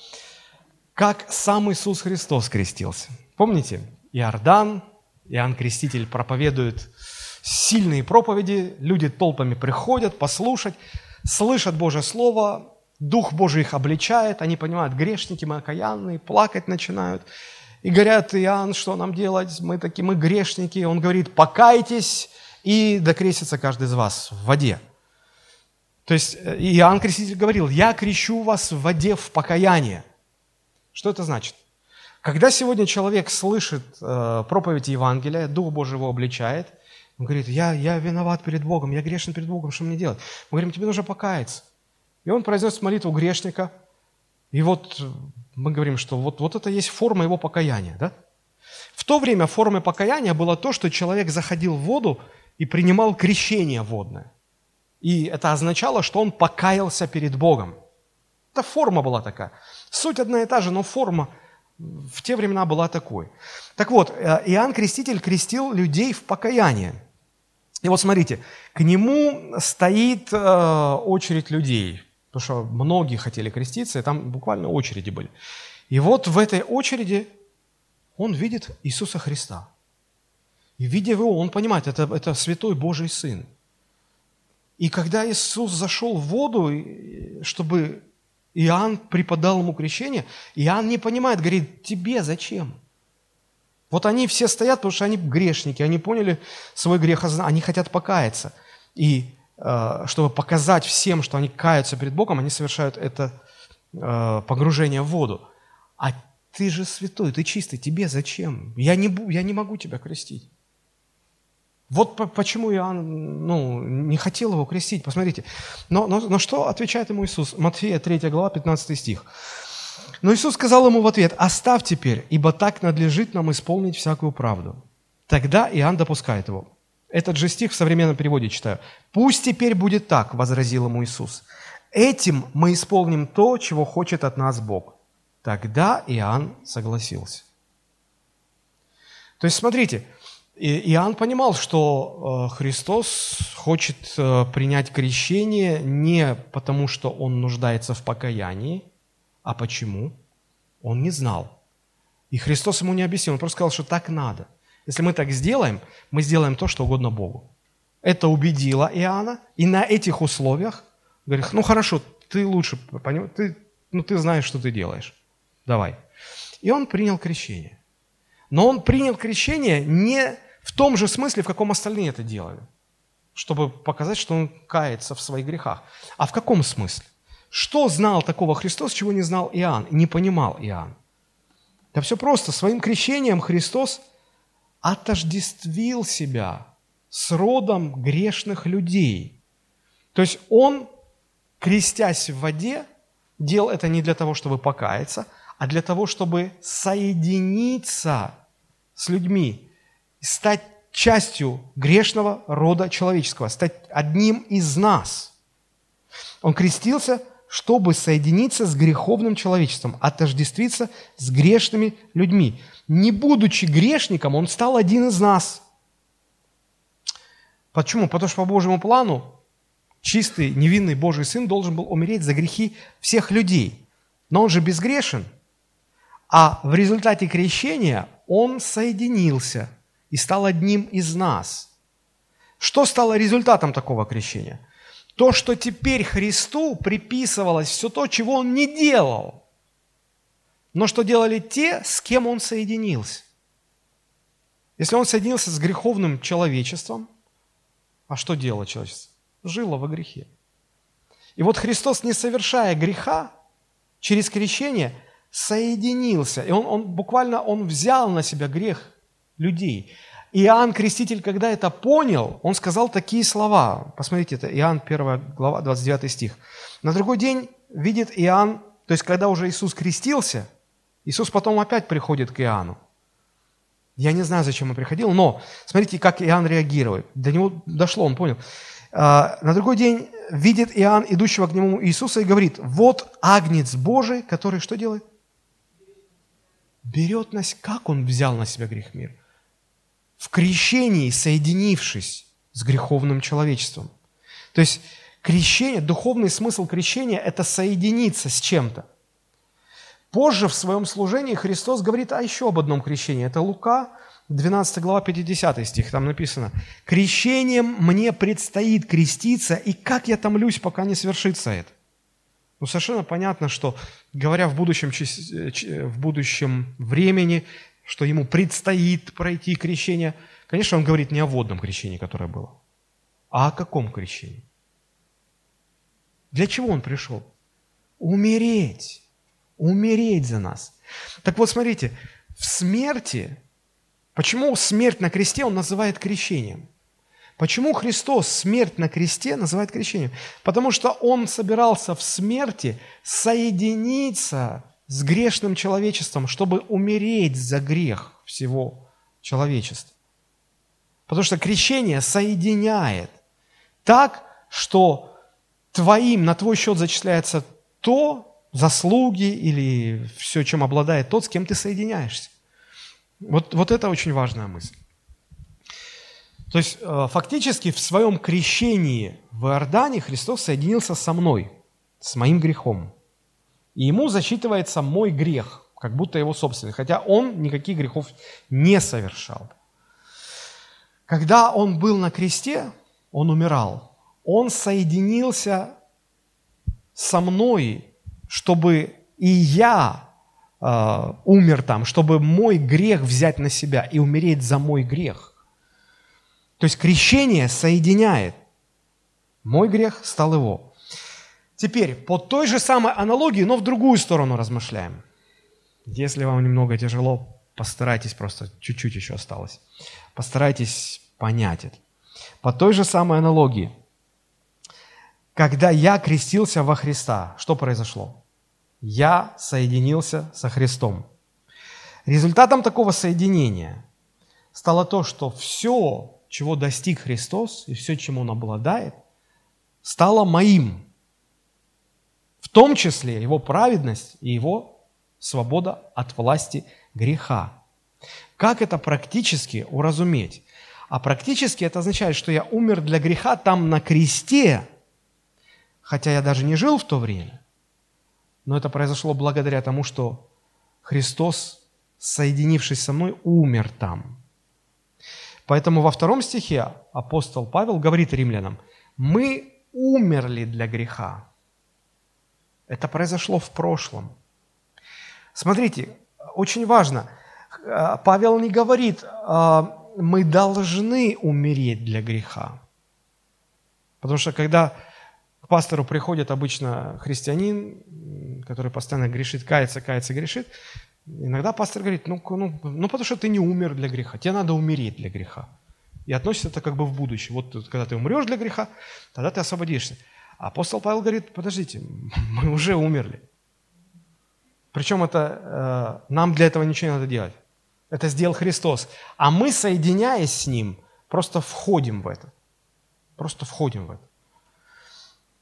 как сам Иисус Христос крестился. Помните, Иордан, Иоанн Креститель проповедует сильные проповеди, люди толпами приходят послушать, слышат Божье Слово, Дух Божий их обличает, они понимают, грешники мы окаянные, плакать начинают. И говорят, Иоанн, что нам делать? Мы такие, мы грешники. Он говорит, покайтесь и докрестится каждый из вас в воде. То есть э, Иоанн Креститель говорил, я крещу вас в воде в покаяние. Что это значит? Когда сегодня человек слышит э, проповедь Евангелия, Дух Божий его обличает, он говорит, я, я виноват перед Богом, я грешен перед Богом, что мне делать? Мы говорим, тебе нужно покаяться. И он произносит молитву грешника, и вот мы говорим, что вот, вот это есть форма его покаяния, да? В то время формой покаяния было то, что человек заходил в воду и принимал крещение водное. И это означало, что он покаялся перед Богом. Это форма была такая. Суть одна и та же, но форма в те времена была такой. Так вот, э, Иоанн Креститель крестил людей в покаяние. И вот смотрите, к нему стоит э, очередь людей, потому что многие хотели креститься, и там буквально очереди были. И вот в этой очереди он видит Иисуса Христа. И видя его, он понимает, это, это святой Божий Сын. И когда Иисус зашел в воду, чтобы Иоанн преподал ему крещение, Иоанн не понимает, говорит, тебе зачем? Вот они все стоят, потому что они грешники, они поняли свой грех, они хотят покаяться. И э, чтобы показать всем, что они каются перед Богом, они совершают это э, погружение в воду. А ты же святой, ты чистый, тебе зачем? Я не, я не могу тебя крестить. Вот почему Иоанн ну, не хотел его крестить, посмотрите. Но, но, но что отвечает ему Иисус? Матфея 3 глава, 15 стих. Но Иисус сказал ему в ответ, «Оставь теперь, ибо так надлежит нам исполнить всякую правду». Тогда Иоанн допускает его. Этот же стих в современном переводе читаю. «Пусть теперь будет так», – возразил ему Иисус. «Этим мы исполним то, чего хочет от нас Бог». Тогда Иоанн согласился. То есть, смотрите, Иоанн понимал, что э, Христос хочет э, принять крещение не потому, что он нуждается в покаянии, а почему? Он не знал. И Христос ему не объяснил, он просто сказал, что так надо. Если мы так сделаем, мы сделаем то, что угодно Богу. Это убедило Иоанна, и на этих условиях, говорит, ну хорошо, ты лучше, ты, ну ты знаешь, что ты делаешь, давай. И он принял крещение. Но он принял крещение не в том же смысле, в каком остальные это делали, чтобы показать, что он кается в своих грехах. А в каком смысле? Что знал такого Христос, чего не знал Иоанн, не понимал Иоанн? Да все просто. Своим крещением Христос отождествил себя с родом грешных людей. То есть Он, крестясь в воде, делал это не для того, чтобы покаяться, а для того, чтобы соединиться с людьми, стать частью грешного рода человеческого, стать одним из нас. Он крестился, чтобы соединиться с греховным человечеством, отождествиться с грешными людьми. Не будучи грешником, он стал один из нас. Почему? Потому что по Божьему плану чистый, невинный Божий Сын должен был умереть за грехи всех людей. Но он же безгрешен. А в результате крещения он соединился – и стал одним из нас. Что стало результатом такого крещения? То, что теперь Христу приписывалось все то, чего Он не делал, но что делали те, с кем Он соединился. Если Он соединился с греховным человечеством, а что делало человечество? Жило во грехе. И вот Христос, не совершая греха, через крещение соединился. И он, он буквально он взял на себя грех людей. Иоанн Креститель, когда это понял, он сказал такие слова. Посмотрите, это Иоанн 1 глава, 29 стих. На другой день видит Иоанн, то есть когда уже Иисус крестился, Иисус потом опять приходит к Иоанну. Я не знаю, зачем он приходил, но смотрите, как Иоанн реагирует. До него дошло, он понял. А, на другой день видит Иоанн, идущего к нему Иисуса, и говорит, вот агнец Божий, который что делает? Берет нас, как он взял на себя грех мира? В крещении, соединившись с греховным человечеством. То есть крещение, духовный смысл крещения – это соединиться с чем-то. Позже в своем служении Христос говорит о еще об одном крещении. Это Лука, 12 глава, 50 стих, там написано. «Крещением мне предстоит креститься, и как я томлюсь, пока не свершится это». Ну, совершенно понятно, что, говоря в будущем, в будущем времени, что ему предстоит пройти крещение. Конечно, он говорит не о водном крещении, которое было, а о каком крещении? Для чего он пришел? Умереть. Умереть за нас. Так вот, смотрите, в смерти, почему смерть на кресте он называет крещением? Почему Христос смерть на кресте называет крещением? Потому что Он собирался в смерти соединиться с грешным человечеством, чтобы умереть за грех всего человечества. Потому что крещение соединяет так, что твоим, на твой счет зачисляется то, заслуги или все, чем обладает тот, с кем ты соединяешься. Вот, вот это очень важная мысль. То есть э, фактически в своем крещении в Иордане Христос соединился со мной, с моим грехом. И ему засчитывается мой грех, как будто его собственный, хотя он никаких грехов не совершал. Когда он был на кресте, он умирал. Он соединился со мной, чтобы и я э, умер там, чтобы мой грех взять на себя и умереть за мой грех. То есть крещение соединяет. Мой грех стал его. Теперь, по той же самой аналогии, но в другую сторону размышляем. Если вам немного тяжело, постарайтесь просто, чуть-чуть еще осталось. Постарайтесь понять это. По той же самой аналогии, когда я крестился во Христа, что произошло? Я соединился со Христом. Результатом такого соединения стало то, что все чего достиг Христос и все, чем Он обладает, стало моим. В том числе Его праведность и Его свобода от власти греха. Как это практически уразуметь? А практически это означает, что я умер для греха там на кресте, хотя я даже не жил в то время. Но это произошло благодаря тому, что Христос, соединившись со мной, умер там. Поэтому во втором стихе апостол Павел говорит римлянам, мы умерли для греха. Это произошло в прошлом. Смотрите, очень важно, Павел не говорит, а, мы должны умереть для греха. Потому что когда к пастору приходит обычно христианин, который постоянно грешит, кается, кается, грешит, Иногда пастор говорит, ну, ну, ну потому что ты не умер для греха, тебе надо умереть для греха. И относится это как бы в будущее. Вот когда ты умрешь для греха, тогда ты освободишься. Апостол Павел говорит, подождите, мы уже умерли. Причем это э, нам для этого ничего не надо делать. Это сделал Христос. А мы, соединяясь с Ним, просто входим в это. Просто входим в это.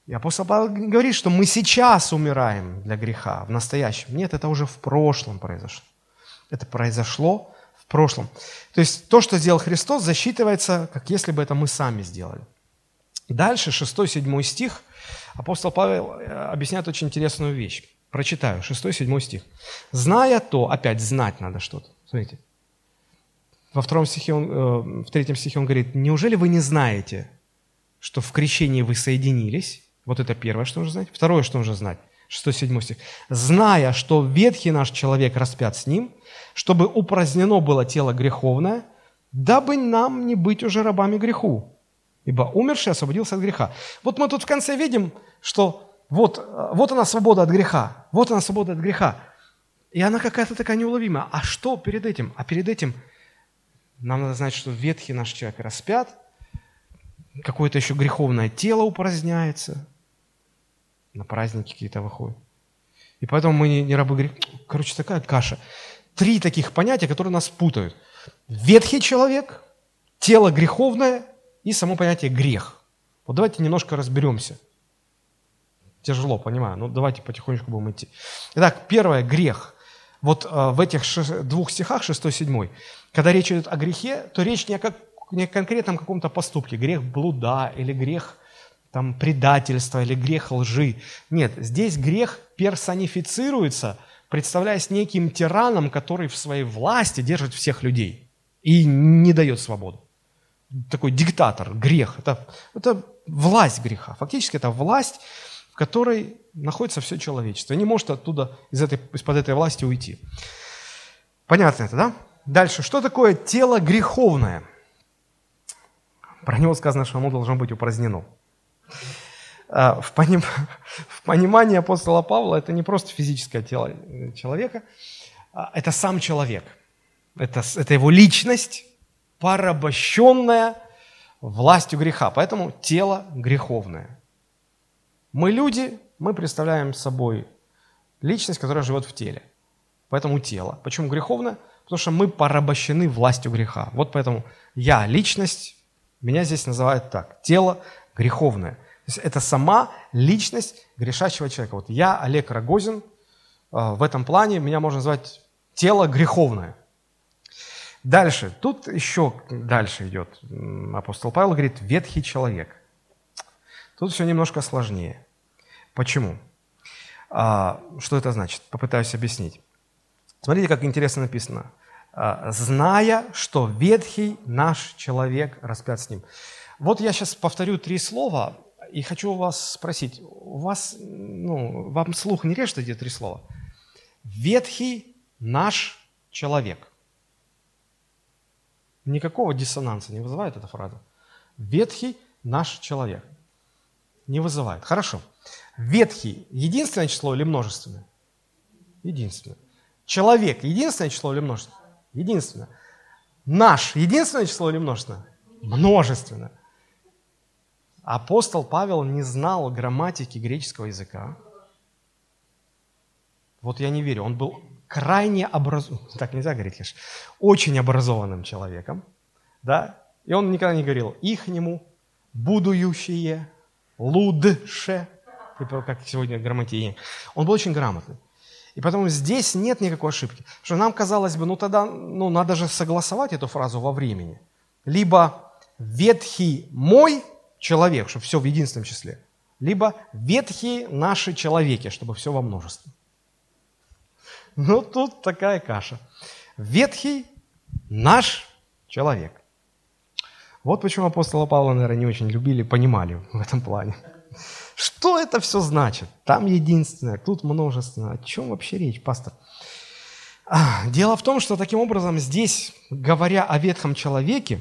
И апостол Павел говорит, что мы сейчас умираем для греха, в настоящем. Нет, это уже в прошлом произошло. Это произошло в прошлом. То есть то, что сделал Христос, засчитывается, как если бы это мы сами сделали. Дальше, 6-7 стих, апостол Павел э, объясняет очень интересную вещь. Прочитаю, 6-7 стих. «Зная то», опять знать надо что-то. Смотрите, во втором стихе он, э, в третьем стихе он говорит, «Неужели вы не знаете, что в крещении вы соединились, вот это первое, что нужно знать. Второе, что нужно знать. 6-7 стих. «Зная, что ветхий наш человек распят с ним, чтобы упразднено было тело греховное, дабы нам не быть уже рабами греху, ибо умерший освободился от греха». Вот мы тут в конце видим, что вот, вот она свобода от греха, вот она свобода от греха. И она какая-то такая неуловимая. А что перед этим? А перед этим нам надо знать, что ветхий наш человек распят, какое-то еще греховное тело упраздняется, на праздники какие-то выходят. И поэтому мы не, не рабы греха. Короче, такая каша. Три таких понятия, которые нас путают. Ветхий человек, тело греховное и само понятие грех. Вот давайте немножко разберемся. Тяжело, понимаю, но давайте потихонечку будем идти. Итак, первое – грех. Вот э, в этих двух стихах, 6-7, когда речь идет о грехе, то речь не о, как, не о конкретном каком-то поступке, грех блуда или грех там, предательства или грех лжи. Нет, здесь грех персонифицируется, представляясь неким тираном, который в своей власти держит всех людей и не дает свободу. Такой диктатор, грех. Это, это власть греха. Фактически это власть, в которой находится все человечество. И не может оттуда, из этой, из-под этой власти уйти. Понятно это, да? Дальше. Что такое тело греховное? Про него сказано, что оно должно быть упразднено. А, в, поним... в понимании апостола Павла это не просто физическое тело человека, а это сам человек. это, это его личность, порабощенная властью греха. Поэтому тело греховное. Мы люди, мы представляем собой личность, которая живет в теле. Поэтому тело. Почему греховное? Потому что мы порабощены властью греха. Вот поэтому я личность, меня здесь называют так. Тело греховное. То есть это сама личность грешащего человека. Вот я, Олег Рогозин, э, в этом плане меня можно назвать тело греховное. Дальше, тут еще дальше идет апостол Павел, говорит, ветхий человек. Тут все немножко сложнее. Почему? А, что это значит? Попытаюсь объяснить. Смотрите, как интересно написано. А, «Зная, что ветхий наш человек распят с ним». Вот я сейчас повторю три слова и хочу вас спросить. У вас, ну, вам слух не режет эти три слова? Ветхий наш человек. Никакого диссонанса не вызывает эта фраза. Ветхий наш человек. Не вызывает. Хорошо. Ветхий – единственное число или множественное? Единственное. Человек – единственное число или множественное? Единственное. Наш – единственное число или множественное? Множественное. Апостол Павел не знал грамматики греческого языка. Вот я не верю. Он был крайне образованным, так нельзя говорить, конечно, очень образованным человеком, да, и он никогда не говорил «ихнему», «будующие», «лудше», как сегодня грамотеи. Он был очень грамотный. И поэтому здесь нет никакой ошибки. Что нам казалось бы, ну тогда ну, надо же согласовать эту фразу во времени. Либо ветхий мой человек, чтобы все в единственном числе, либо ветхие наши человеки, чтобы все во множестве. Ну, тут такая каша. Ветхий наш человек. Вот почему апостола Павла, наверное, не очень любили, понимали в этом плане. Что это все значит? Там единственное, тут множественное. О чем вообще речь, пастор? А, дело в том, что таким образом здесь, говоря о ветхом человеке,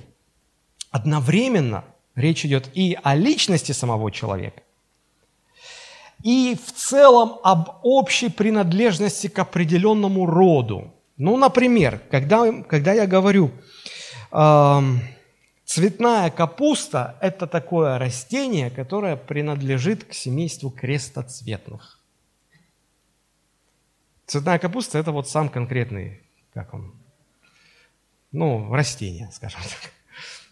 одновременно речь идет и о личности самого человека, и в целом об общей принадлежности к определенному роду. Ну, например, когда, когда я говорю, э, цветная капуста – это такое растение, которое принадлежит к семейству крестоцветных. Цветная капуста – это вот сам конкретный, как он, ну, растение, скажем так,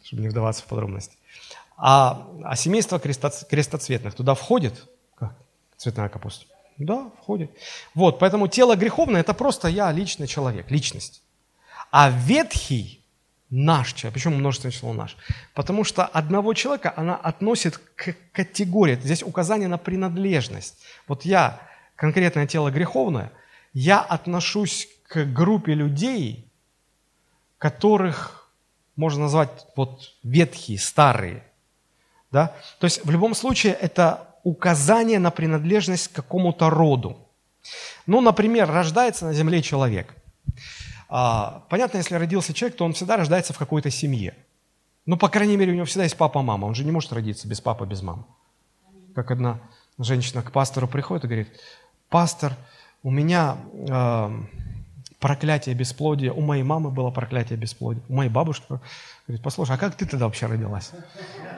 чтобы не вдаваться в подробности. А, а семейство крестоцветных туда входит – Цветная капуста. Да, входит. Вот, поэтому тело греховное – это просто я, личный человек, личность. А ветхий – наш человек. Почему множественное число наш? Потому что одного человека она относит к категории. Здесь указание на принадлежность. Вот я, конкретное тело греховное, я отношусь к группе людей, которых можно назвать вот ветхие, старые. Да? То есть в любом случае это указание на принадлежность к какому-то роду. Ну, например, рождается на земле человек. А, понятно, если родился человек, то он всегда рождается в какой-то семье. Ну, по крайней мере, у него всегда есть папа-мама. Он же не может родиться без папы, без мамы. Как одна женщина к пастору приходит и говорит, пастор, у меня э, проклятие бесплодия, у моей мамы было проклятие бесплодия, у моей бабушки Говорит, послушай, а как ты тогда вообще родилась?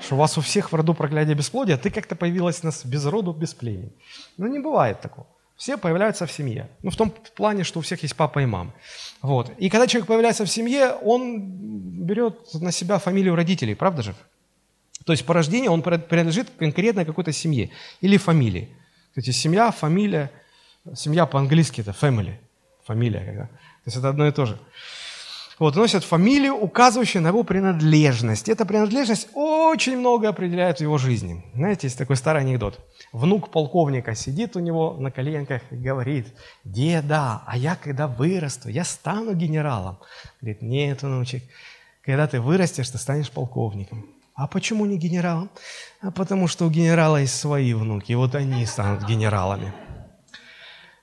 Что у вас у всех в роду проклятие бесплодия, а ты как-то появилась нас без роду, без племени. Ну, не бывает такого. Все появляются в семье. Ну, в том плане, что у всех есть папа и мама. Вот. И когда человек появляется в семье, он берет на себя фамилию родителей, правда же? То есть по рождению он принадлежит конкретно какой-то семье или фамилии. Кстати, семья, фамилия, семья по-английски это family, фамилия. Когда. То есть это одно и то же вот, носят фамилию, указывающую на его принадлежность. Эта принадлежность очень много определяет в его жизни. Знаете, есть такой старый анекдот. Внук полковника сидит у него на коленках и говорит, деда, а я когда вырасту, я стану генералом. Говорит, нет, внучек, когда ты вырастешь, ты станешь полковником. А почему не генералом? А потому что у генерала есть свои внуки, и вот они станут генералами.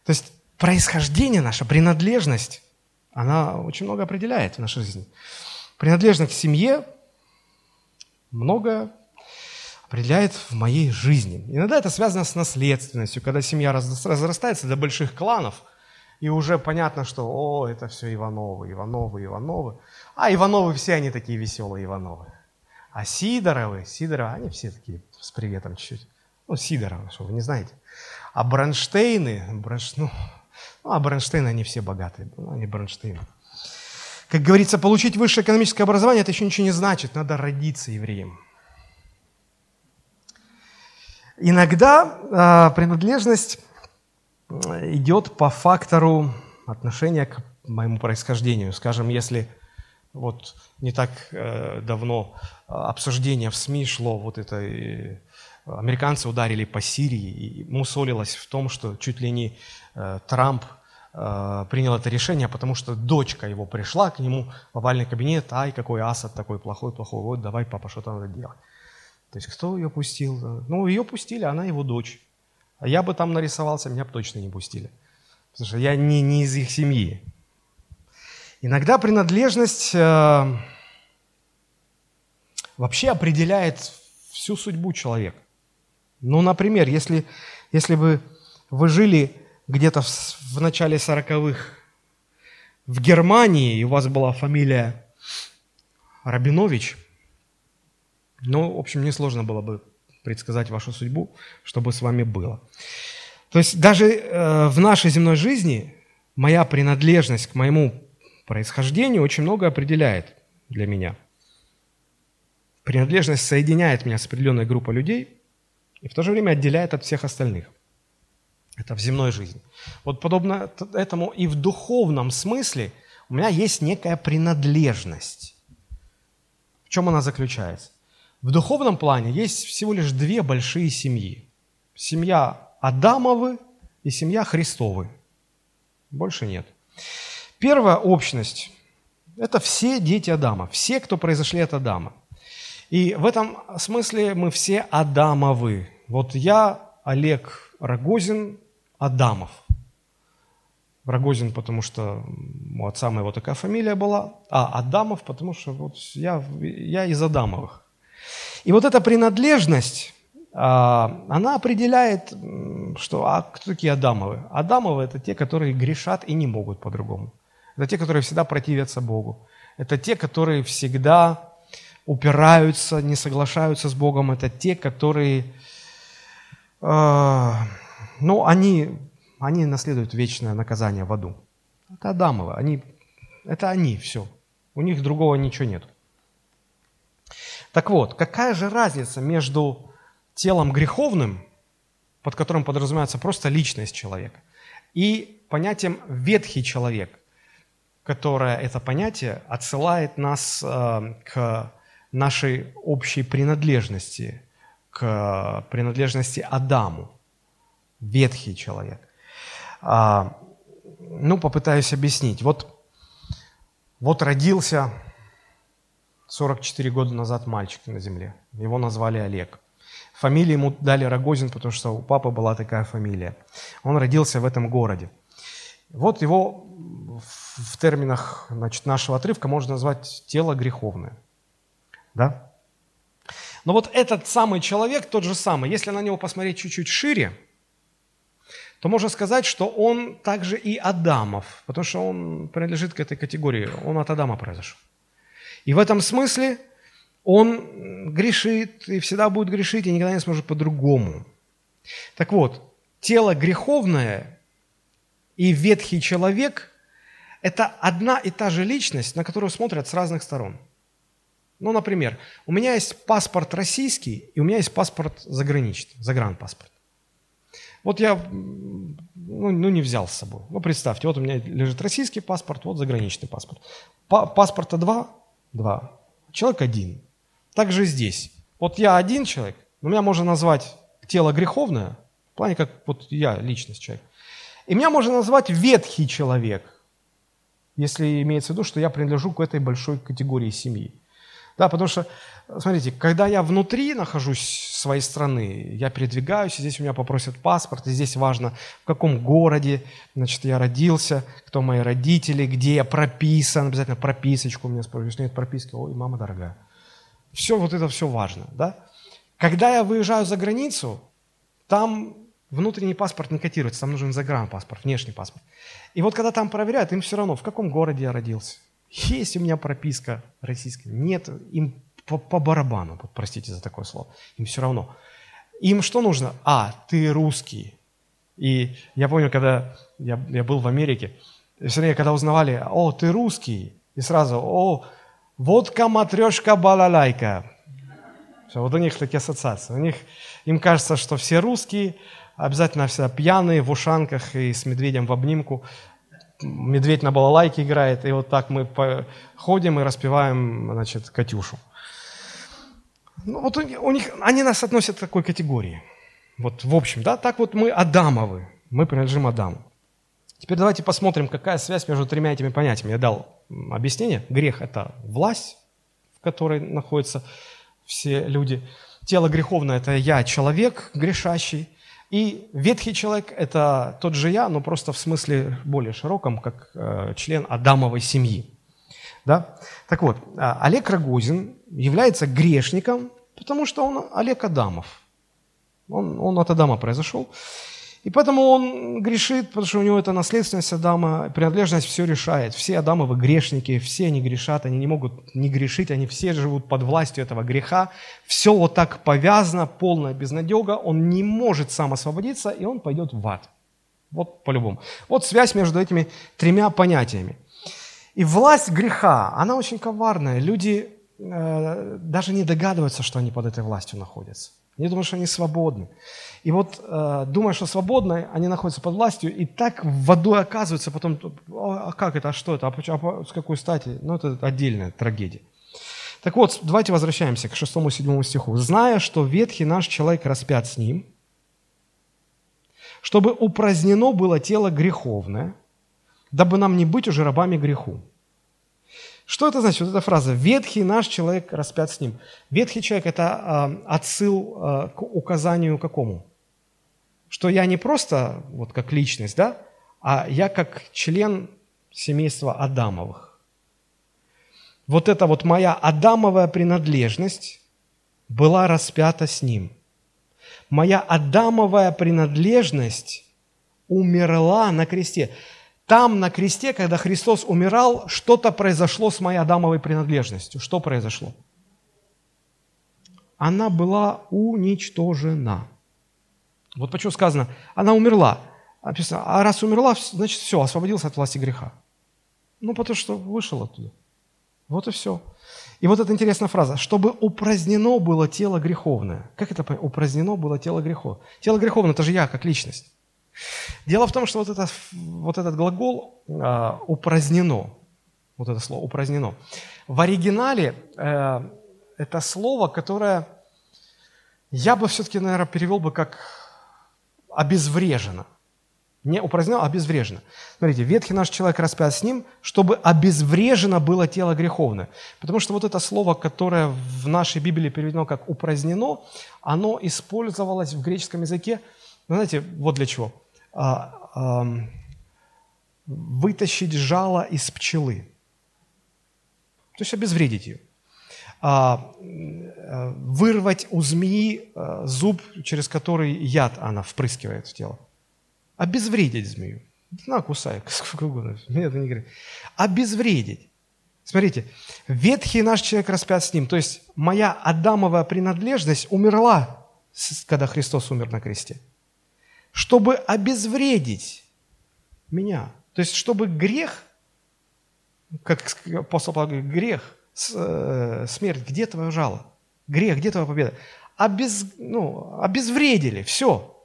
То есть происхождение наше, принадлежность она очень много определяет в нашей жизни. Принадлежность к семье много определяет в моей жизни. Иногда это связано с наследственностью, когда семья разрастается до больших кланов, и уже понятно, что, о, это все Ивановы, Ивановы, Ивановы. А Ивановы все они такие веселые Ивановы. А Сидоровы, Сидоровы, они все такие с приветом чуть-чуть. Ну, Сидоровы, что вы не знаете. А Бронштейны, Бронш... ну, ну, а Бронштейны, они все богатые, ну, они Бронштейны. Как говорится, получить высшее экономическое образование, это еще ничего не значит, надо родиться евреем. Иногда э, принадлежность идет по фактору отношения к моему происхождению. Скажем, если вот не так э, давно обсуждение в СМИ шло, вот это э, американцы ударили по Сирии, и мусолилось в том, что чуть ли не Трамп э, принял это решение, потому что дочка его пришла к нему в овальный кабинет, ай, какой Асад такой плохой, плохой, вот давай, папа, что-то надо делать. То есть кто ее пустил? Ну, ее пустили, она его дочь. А я бы там нарисовался, меня бы точно не пустили. Потому что я не, не из их семьи. Иногда принадлежность э, вообще определяет всю судьбу человека. Ну, например, если, если бы вы жили где-то в, в начале 40-х в Германии, и у вас была фамилия Рабинович, ну, в общем, несложно было бы предсказать вашу судьбу, чтобы с вами было. То есть даже э, в нашей земной жизни моя принадлежность к моему происхождению очень много определяет для меня. Принадлежность соединяет меня с определенной группой людей и в то же время отделяет от всех остальных. Это в земной жизни. Вот подобно этому и в духовном смысле у меня есть некая принадлежность. В чем она заключается? В духовном плане есть всего лишь две большие семьи. Семья Адамовы и семья Христовы. Больше нет. Первая общность – это все дети Адама, все, кто произошли от Адама. И в этом смысле мы все Адамовы. Вот я, Олег Рогозин, Адамов. Рогозин, потому что у отца моего такая фамилия была, а Адамов, потому что вот я, я из Адамовых. И вот эта принадлежность, а, она определяет, что а кто такие Адамовы? Адамовы – это те, которые грешат и не могут по-другому. Это те, которые всегда противятся Богу. Это те, которые всегда упираются, не соглашаются с Богом. Это те, которые, э, ну, они, они наследуют вечное наказание в аду. Это Адамовы. Они, это они, все. У них другого ничего нет. Так вот, какая же разница между телом греховным, под которым подразумевается просто личность человека, и понятием ветхий человек, которое это понятие отсылает нас э, к нашей общей принадлежности, к принадлежности Адаму, ветхий человек. А, ну, попытаюсь объяснить. Вот, вот родился 44 года назад мальчик на земле. Его назвали Олег. Фамилию ему дали Рогозин, потому что у папы была такая фамилия. Он родился в этом городе. Вот его в терминах значит, нашего отрывка можно назвать тело греховное. Да? Но вот этот самый человек, тот же самый, если на него посмотреть чуть-чуть шире, то можно сказать, что он также и Адамов, потому что он принадлежит к этой категории, он от Адама произошел. И в этом смысле он грешит и всегда будет грешить, и никогда не сможет по-другому. Так вот, тело греховное и ветхий человек – это одна и та же личность, на которую смотрят с разных сторон. Ну, например, у меня есть паспорт российский, и у меня есть паспорт заграничный, загранпаспорт. Вот я ну, ну, не взял с собой. Ну, представьте, вот у меня лежит российский паспорт, вот заграничный паспорт. Па- паспорта два, Два. Человек один. Так же здесь. Вот я один человек, но меня можно назвать тело греховное, в плане как вот я, личность человек. И меня можно назвать ветхий человек, если имеется в виду, что я принадлежу к этой большой категории семьи. Да, потому что, смотрите, когда я внутри нахожусь своей страны, я передвигаюсь, здесь у меня попросят паспорт, и здесь важно, в каком городе, значит, я родился, кто мои родители, где я прописан, обязательно прописочку у меня если нет прописки, ой, мама дорогая. Все, вот это все важно, да. Когда я выезжаю за границу, там внутренний паспорт не котируется, там нужен загранпаспорт, внешний паспорт. И вот когда там проверяют, им все равно, в каком городе я родился. Есть у меня прописка российская. Нет, им по, по барабану, простите за такое слово. Им все равно. Им что нужно? А, ты русский. И я помню, когда я, я был в Америке, вернее, когда узнавали, о, ты русский, и сразу, о, водка, матрешка, балалайка. Все, вот у них такие ассоциации. У них, им кажется, что все русские, обязательно все пьяные, в ушанках и с медведем в обнимку. Медведь на балалайке играет, и вот так мы ходим и распеваем, значит, Катюшу. Ну, вот у них, они нас относят к такой категории. Вот в общем, да, так вот мы Адамовы, мы принадлежим Адаму. Теперь давайте посмотрим, какая связь между тремя этими понятиями. Я дал объяснение. Грех – это власть, в которой находятся все люди. Тело греховное – это я, человек грешащий. И ветхий человек – это тот же я, но просто в смысле более широком, как э, член Адамовой семьи. Да? Так вот, а, Олег Рогозин является грешником, потому что он Олег Адамов. Он, он от Адама произошел. И поэтому он грешит, потому что у него это наследственность Адама, принадлежность все решает. Все Адамовы грешники, все они грешат, они не могут не грешить, они все живут под властью этого греха. Все вот так повязано, полная безнадега, он не может сам освободиться, и он пойдет в ад. Вот по-любому. Вот связь между этими тремя понятиями. И власть греха, она очень коварная. Люди э, даже не догадываются, что они под этой властью находятся. Они думают, что они свободны. И вот, э, думая, что свободны, они находятся под властью, и так в водой оказываются потом, а как это, а что это, а, а с какой стати? Ну, это отдельная трагедия. Так вот, давайте возвращаемся к 6-7 стиху. «Зная, что ветхий наш человек распят с ним, чтобы упразднено было тело греховное, дабы нам не быть уже рабами греху». Что это значит? Вот эта фраза «ветхий наш человек распят с ним». Ветхий человек – это э, отсыл э, к указанию какому? Что я не просто вот как личность, да, а я как член семейства Адамовых. Вот эта вот моя Адамовая принадлежность была распята с ним. Моя Адамовая принадлежность умерла на кресте. Там, на кресте, когда Христос умирал, что-то произошло с моей Адамовой принадлежностью. Что произошло? Она была уничтожена. Вот почему сказано, она умерла. Написано, а раз умерла, значит все, освободился от власти греха. Ну, потому что вышел оттуда. Вот и все. И вот эта интересная фраза, чтобы упразднено было тело греховное. Как это? Упразднено было тело греховное. Тело греховное – это же я, как личность. Дело в том, что вот, это, вот этот глагол э, упразднено, вот это слово упразднено. В оригинале э, это слово, которое я бы все-таки, наверное, перевел бы как обезврежено. Не упразднено, а обезврежено. Смотрите, ветхий наш человек распят с ним, чтобы обезврежено было тело греховное. Потому что вот это слово, которое в нашей Библии переведено как упразднено, оно использовалось в греческом языке, ну, знаете, вот для чего вытащить жало из пчелы. То есть обезвредить ее. А, а, вырвать у змеи а, зуб, через который яд она впрыскивает в тело. Обезвредить змею. На, кусай, сколько угодно. Мне это не говорит. Обезвредить. Смотрите, ветхий наш человек распят с ним. То есть моя Адамовая принадлежность умерла, когда Христос умер на кресте чтобы обезвредить меня. То есть, чтобы грех, как апостол Павел говорит, грех, э, смерть, где твое жало? Грех, где твоя победа? Обез, ну, обезвредили, все.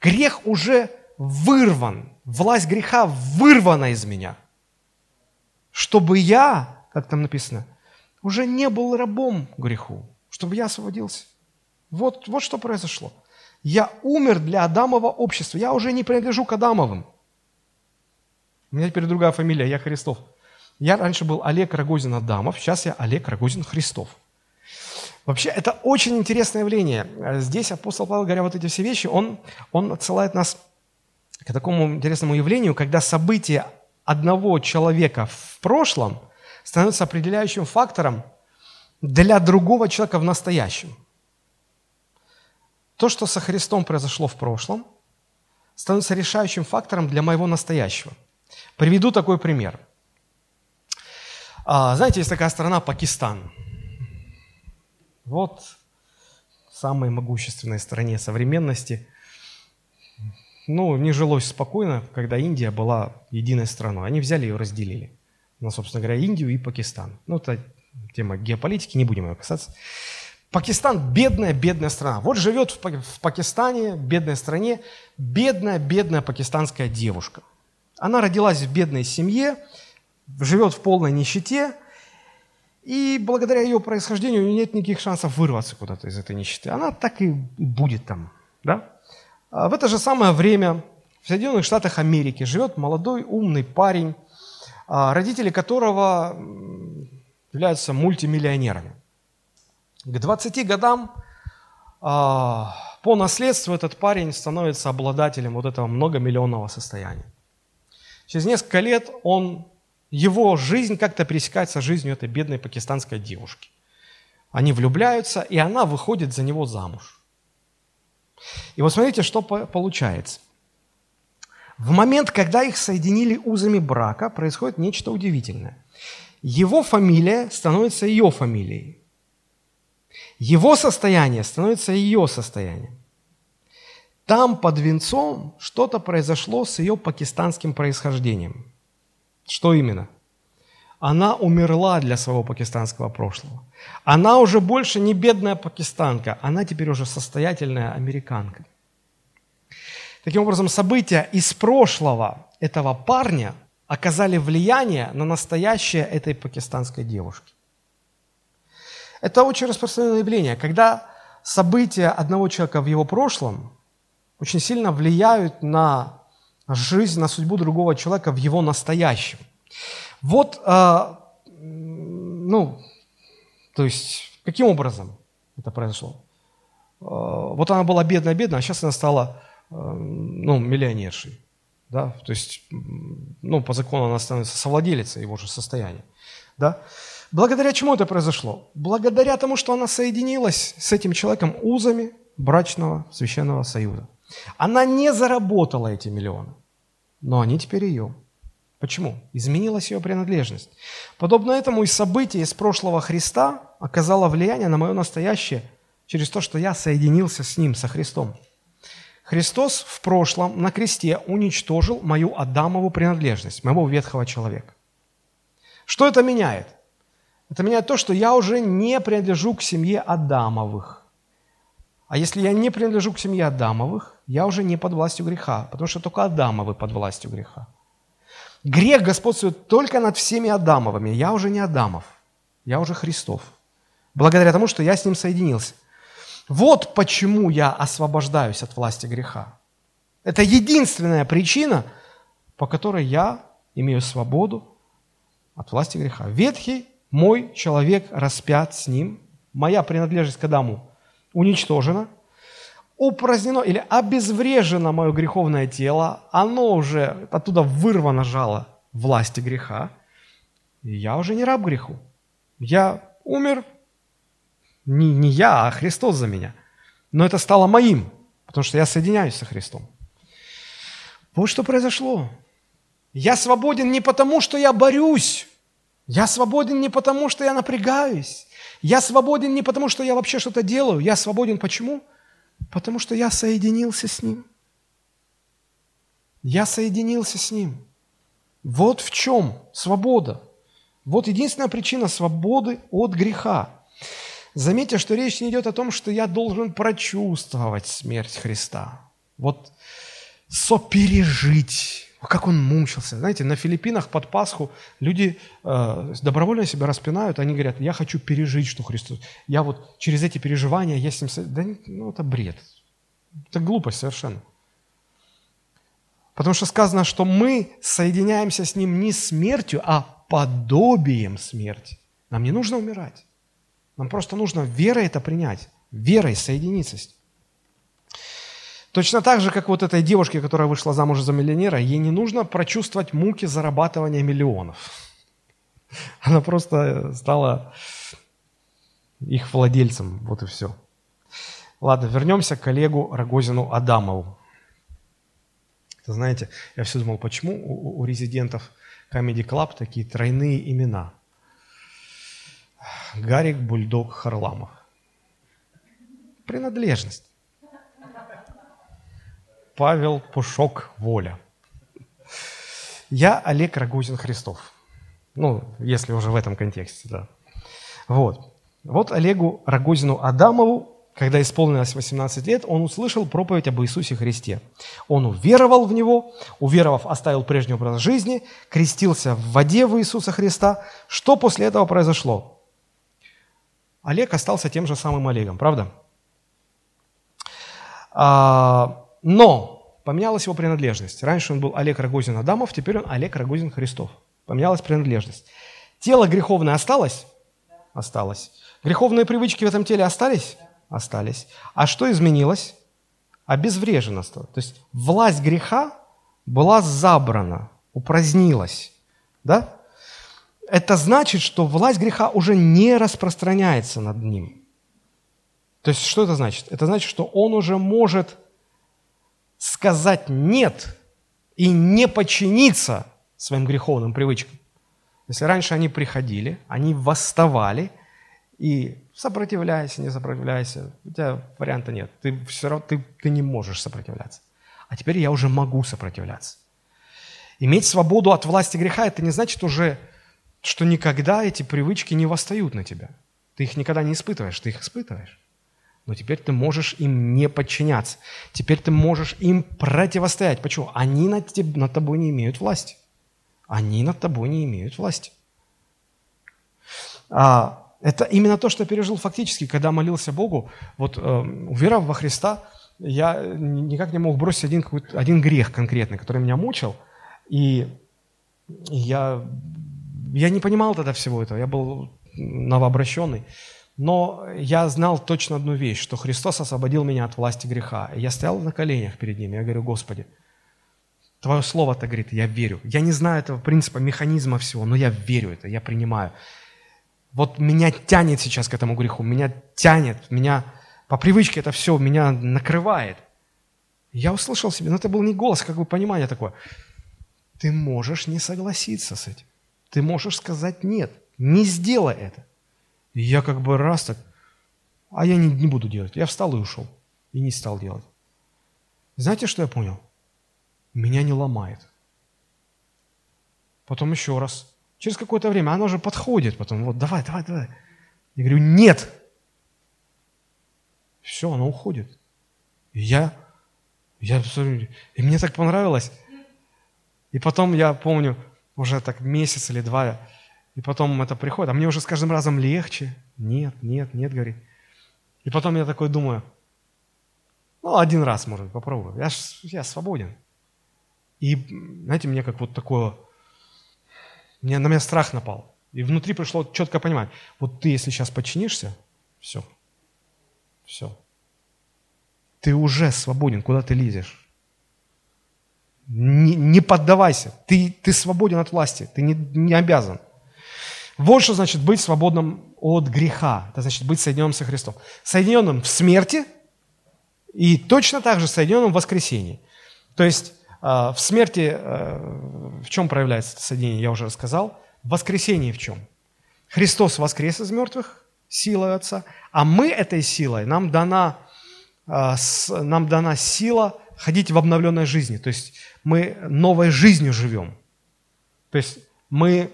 Грех уже вырван, власть греха вырвана из меня. Чтобы я, как там написано, уже не был рабом греху, чтобы я освободился. Вот, вот что произошло. Я умер для Адамова общества. Я уже не принадлежу к Адамовым. У меня теперь другая фамилия, я Христов. Я раньше был Олег Рогозин Адамов, сейчас я Олег Рогозин Христов. Вообще, это очень интересное явление. Здесь апостол Павел, говоря вот эти все вещи, он, он отсылает нас к такому интересному явлению, когда события одного человека в прошлом становятся определяющим фактором для другого человека в настоящем. То, что со Христом произошло в прошлом, становится решающим фактором для моего настоящего. Приведу такой пример. А, знаете, есть такая страна Пакистан. Вот самой могущественной стране современности. Ну, не жилось спокойно, когда Индия была единой страной. Они взяли ее разделили. Ну, собственно говоря, Индию и Пакистан. Ну, это тема геополитики, не будем ее касаться. Пакистан – бедная, бедная страна. Вот живет в Пакистане, бедной стране, бедная, бедная пакистанская девушка. Она родилась в бедной семье, живет в полной нищете, и благодаря ее происхождению у нее нет никаких шансов вырваться куда-то из этой нищеты. Она так и будет там. Да? А в это же самое время в Соединенных Штатах Америки живет молодой умный парень, а, родители которого являются мультимиллионерами. К 20 годам а, по наследству этот парень становится обладателем вот этого многомиллионного состояния. Через несколько лет он, его жизнь как-то пересекается с жизнью этой бедной пакистанской девушки. Они влюбляются, и она выходит за него замуж. И вот смотрите, что получается. В момент, когда их соединили узами брака, происходит нечто удивительное. Его фамилия становится ее фамилией. Его состояние становится ее состоянием. Там под венцом что-то произошло с ее пакистанским происхождением. Что именно? Она умерла для своего пакистанского прошлого. Она уже больше не бедная пакистанка, она теперь уже состоятельная американка. Таким образом, события из прошлого этого парня оказали влияние на настоящее этой пакистанской девушки. Это очень распространенное явление, когда события одного человека в его прошлом очень сильно влияют на жизнь, на судьбу другого человека в его настоящем. Вот, э, ну, то есть, каким образом это произошло? Э, вот она была бедная-бедная, а сейчас она стала, э, ну, миллионершей. Да? То есть, ну, по закону она становится совладелицей его же состояния. Да? Благодаря чему это произошло? Благодаря тому, что она соединилась с этим человеком узами брачного священного союза. Она не заработала эти миллионы, но они теперь ее. Почему? Изменилась ее принадлежность. Подобно этому и событие из прошлого Христа оказало влияние на мое настоящее через то, что я соединился с Ним, со Христом. Христос в прошлом на кресте уничтожил мою Адамову принадлежность, моего ветхого человека. Что это меняет? Это меняет то, что я уже не принадлежу к семье Адамовых. А если я не принадлежу к семье Адамовых, я уже не под властью греха, потому что только Адамовы под властью греха. Грех господствует только над всеми Адамовыми. Я уже не Адамов, я уже Христов. Благодаря тому, что я с ним соединился. Вот почему я освобождаюсь от власти греха. Это единственная причина, по которой я имею свободу от власти греха. Ветхий мой человек распят с ним, моя принадлежность к Адаму уничтожена, упразднено или обезврежено мое греховное тело, оно уже оттуда вырвано жало власти греха, и я уже не раб греху. Я умер, не, не я, а Христос за меня. Но это стало моим, потому что я соединяюсь со Христом. Вот что произошло. Я свободен не потому, что я борюсь я свободен не потому, что я напрягаюсь. Я свободен не потому, что я вообще что-то делаю. Я свободен почему? Потому что я соединился с Ним. Я соединился с Ним. Вот в чем свобода. Вот единственная причина свободы от греха. Заметьте, что речь не идет о том, что я должен прочувствовать смерть Христа. Вот сопережить как он мучился. Знаете, на Филиппинах под Пасху люди э, добровольно себя распинают, они говорят, я хочу пережить, что Христос. Я вот через эти переживания, я с ним... Да ну, это бред. Это глупость совершенно. Потому что сказано, что мы соединяемся с Ним не смертью, а подобием смерти. Нам не нужно умирать. Нам просто нужно верой это принять, верой соединиться с Ним. Точно так же, как вот этой девушке, которая вышла замуж за миллионера, ей не нужно прочувствовать муки зарабатывания миллионов. Она просто стала их владельцем, вот и все. Ладно, вернемся к коллегу Рогозину Адамову. Знаете, я все думал, почему у, у резидентов Comedy Club такие тройные имена. Гарик, Бульдог, Харламов. Принадлежность. Павел Пушок, Воля. Я Олег Рогозин Христов. Ну, если уже в этом контексте, да. Вот. Вот Олегу Рогозину Адамову когда исполнилось 18 лет, он услышал проповедь об Иисусе Христе. Он уверовал в Него, уверовав, оставил прежний образ жизни, крестился в воде в Иисуса Христа. Что после этого произошло? Олег остался тем же самым Олегом, правда? А, но поменялась его принадлежность. Раньше он был Олег Рогозин Адамов, теперь он Олег Рогозин Христов. Поменялась принадлежность. Тело греховное осталось? Осталось. Греховные привычки в этом теле остались? остались. А что изменилось? Обезврежено стало. То есть власть греха была забрана, упразднилась. Да? Это значит, что власть греха уже не распространяется над ним. То есть что это значит? Это значит, что он уже может сказать «нет» и не подчиниться своим греховным привычкам. Если раньше они приходили, они восставали, и Сопротивляйся, не сопротивляйся. У тебя варианта нет. Ты все равно ты, ты не можешь сопротивляться. А теперь я уже могу сопротивляться. Иметь свободу от власти греха, это не значит уже, что никогда эти привычки не восстают на тебя. Ты их никогда не испытываешь, ты их испытываешь. Но теперь ты можешь им не подчиняться. Теперь ты можешь им противостоять. Почему? Они над, теб, над тобой не имеют власти. Они над тобой не имеют власти. А, это именно то, что я пережил фактически, когда молился Богу. Вот э, уверовав во Христа, я никак не мог бросить один, один грех конкретный, который меня мучил. И я, я не понимал тогда всего этого, я был новообращенный. Но я знал точно одну вещь, что Христос освободил меня от власти греха. И я стоял на коленях перед Ним, я говорю, Господи, Твое Слово-то говорит, я верю. Я не знаю этого принципа, механизма всего, но я верю это, я принимаю. Вот меня тянет сейчас к этому греху, меня тянет, меня по привычке это все меня накрывает. Я услышал себе, но это был не голос, как бы понимание такое. Ты можешь не согласиться с этим. Ты можешь сказать нет, не сделай это. И я как бы раз так, а я не, не буду делать. Я встал и ушел. И не стал делать. Знаете, что я понял? Меня не ломает. Потом еще раз. Через какое-то время оно же подходит потом, вот давай, давай, давай. Я говорю, нет. Все, оно уходит. И я, я, и мне так понравилось. И потом я помню, уже так месяц или два, и потом это приходит, а мне уже с каждым разом легче. Нет, нет, нет, говорит. И потом я такой думаю, ну, один раз, может, попробую. Я, ж, я свободен. И, знаете, мне как вот такое мне, на меня страх напал. И внутри пришло четкое понимание. Вот ты, если сейчас подчинишься, все. Все. Ты уже свободен, куда ты лезешь. Не, не поддавайся. Ты, ты свободен от власти. Ты не, не обязан. Вот что значит быть свободным от греха. Это значит быть соединенным со Христом. Соединенным в смерти и точно так же соединенным в воскресении. То есть а, в смерти э, в чем проявляется это соединение, я уже рассказал. В воскресении в чем? Христос воскрес из мертвых силой Отца, а мы этой силой, нам дана, а, нам дана сила ходить в обновленной жизни. То есть мы новой жизнью живем. То есть мы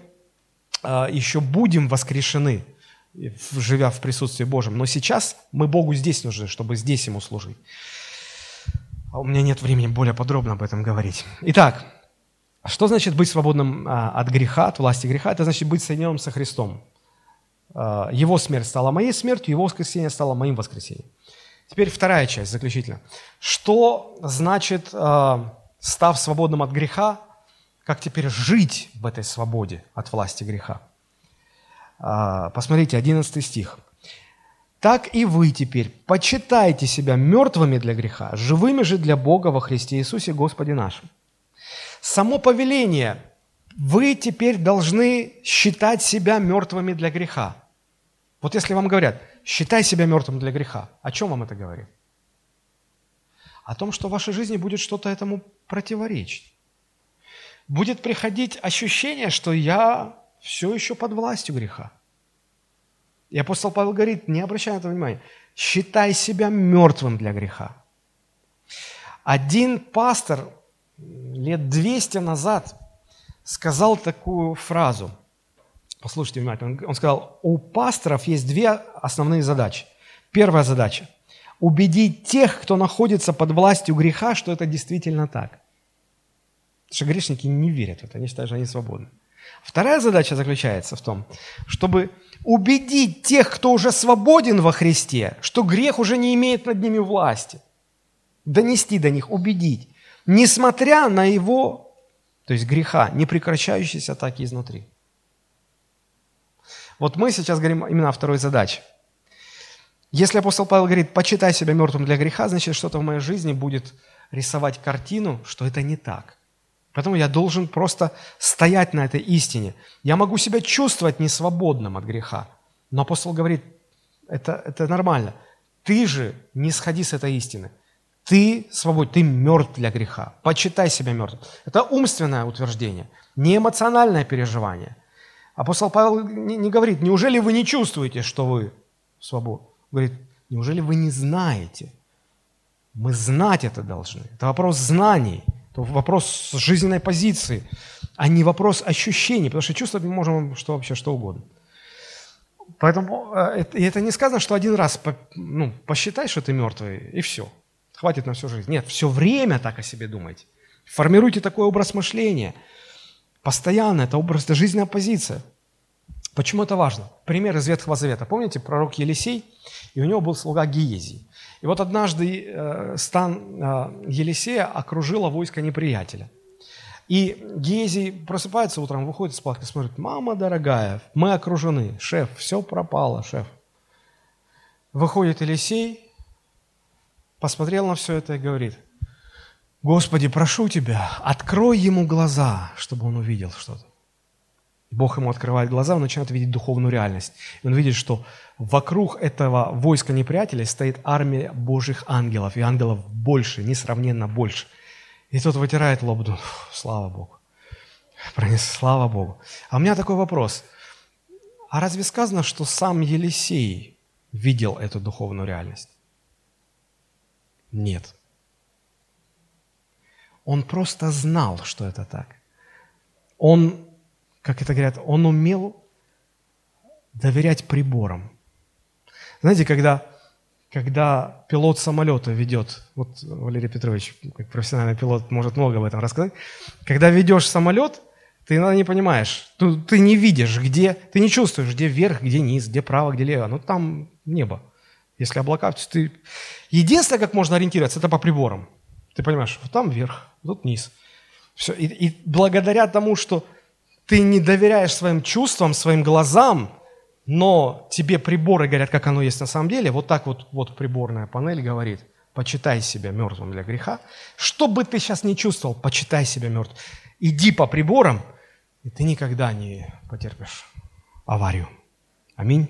еще будем воскрешены, живя в присутствии Божьем. Но сейчас мы Богу здесь нужны, чтобы здесь Ему служить. А у меня нет времени более подробно об этом говорить. Итак, что значит быть свободным а, от греха, от власти греха? Это значит быть соединенным со Христом. А, его смерть стала моей смертью, его воскресение стало моим воскресением. Теперь вторая часть, заключительно. Что значит, став свободным от греха, как теперь жить в этой свободе от власти греха? Посмотрите, 11 стих так и вы теперь почитайте себя мертвыми для греха, живыми же для Бога во Христе Иисусе Господе нашим. Само повеление вы теперь должны считать себя мертвыми для греха. Вот если вам говорят, считай себя мертвым для греха, о чем вам это говорит? о том, что в вашей жизни будет что-то этому противоречить. Будет приходить ощущение, что я все еще под властью греха. И апостол Павел говорит, не обращай на это внимания, считай себя мертвым для греха. Один пастор лет 200 назад сказал такую фразу. Послушайте внимательно. Он сказал, у пасторов есть две основные задачи. Первая задача – убедить тех, кто находится под властью греха, что это действительно так. Потому что грешники не верят в это, они считают, что они свободны. Вторая задача заключается в том, чтобы убедить тех, кто уже свободен во Христе, что грех уже не имеет над ними власти. Донести до них, убедить, несмотря на его, то есть греха, непрекращающиеся атаки изнутри. Вот мы сейчас говорим именно о второй задаче. Если апостол Павел говорит, почитай себя мертвым для греха, значит, что-то в моей жизни будет рисовать картину, что это не так. Поэтому я должен просто стоять на этой истине. Я могу себя чувствовать несвободным от греха. Но апостол говорит, это, это нормально. Ты же не сходи с этой истины. Ты свободен, ты мертв для греха. Почитай себя мертвым. Это умственное утверждение, не эмоциональное переживание. Апостол Павел не, не говорит, неужели вы не чувствуете, что вы свободны? Говорит, неужели вы не знаете? Мы знать это должны. Это вопрос знаний – то вопрос жизненной позиции, а не вопрос ощущений, потому что чувствовать мы можем что вообще что угодно. Поэтому э, и это не сказано, что один раз ну, посчитай, что ты мертвый, и все. Хватит на всю жизнь. Нет, все время так о себе думайте. Формируйте такой образ мышления. Постоянно, это образ, это жизненная позиция. Почему это важно? Пример из Ветхого Завета. Помните, пророк Елисей, и у него был слуга Гиезий. И вот однажды э, стан э, Елисея окружило войско неприятеля. И Гезий просыпается утром, выходит из палатки, смотрит, мама дорогая, мы окружены, шеф, все пропало, шеф. Выходит Елисей, посмотрел на все это и говорит, Господи, прошу Тебя, открой ему глаза, чтобы он увидел что-то. Бог ему открывает глаза, он начинает видеть духовную реальность. И он видит, что вокруг этого войска неприятеля стоит армия Божьих ангелов, и ангелов больше, несравненно больше. И тот вытирает лоб, думает, слава Богу. Пронес, слава Богу. А у меня такой вопрос. А разве сказано, что сам Елисей видел эту духовную реальность? Нет. Он просто знал, что это так. Он как это говорят, он умел доверять приборам. Знаете, когда, когда пилот самолета ведет, вот Валерий Петрович, как профессиональный пилот, может много об этом рассказать, когда ведешь самолет, ты иногда не понимаешь, ты, ты не видишь, где, ты не чувствуешь, где вверх, где низ, где право, где лево, ну там небо. Если облака, то ты... Единственное, как можно ориентироваться, это по приборам. Ты понимаешь, вот там вверх, вот низ. Все. И, и благодаря тому, что ты не доверяешь своим чувствам, своим глазам, но тебе приборы говорят, как оно есть на самом деле, вот так вот, вот приборная панель говорит, почитай себя мертвым для греха. Что бы ты сейчас не чувствовал, почитай себя мертвым. Иди по приборам, и ты никогда не потерпишь аварию. Аминь.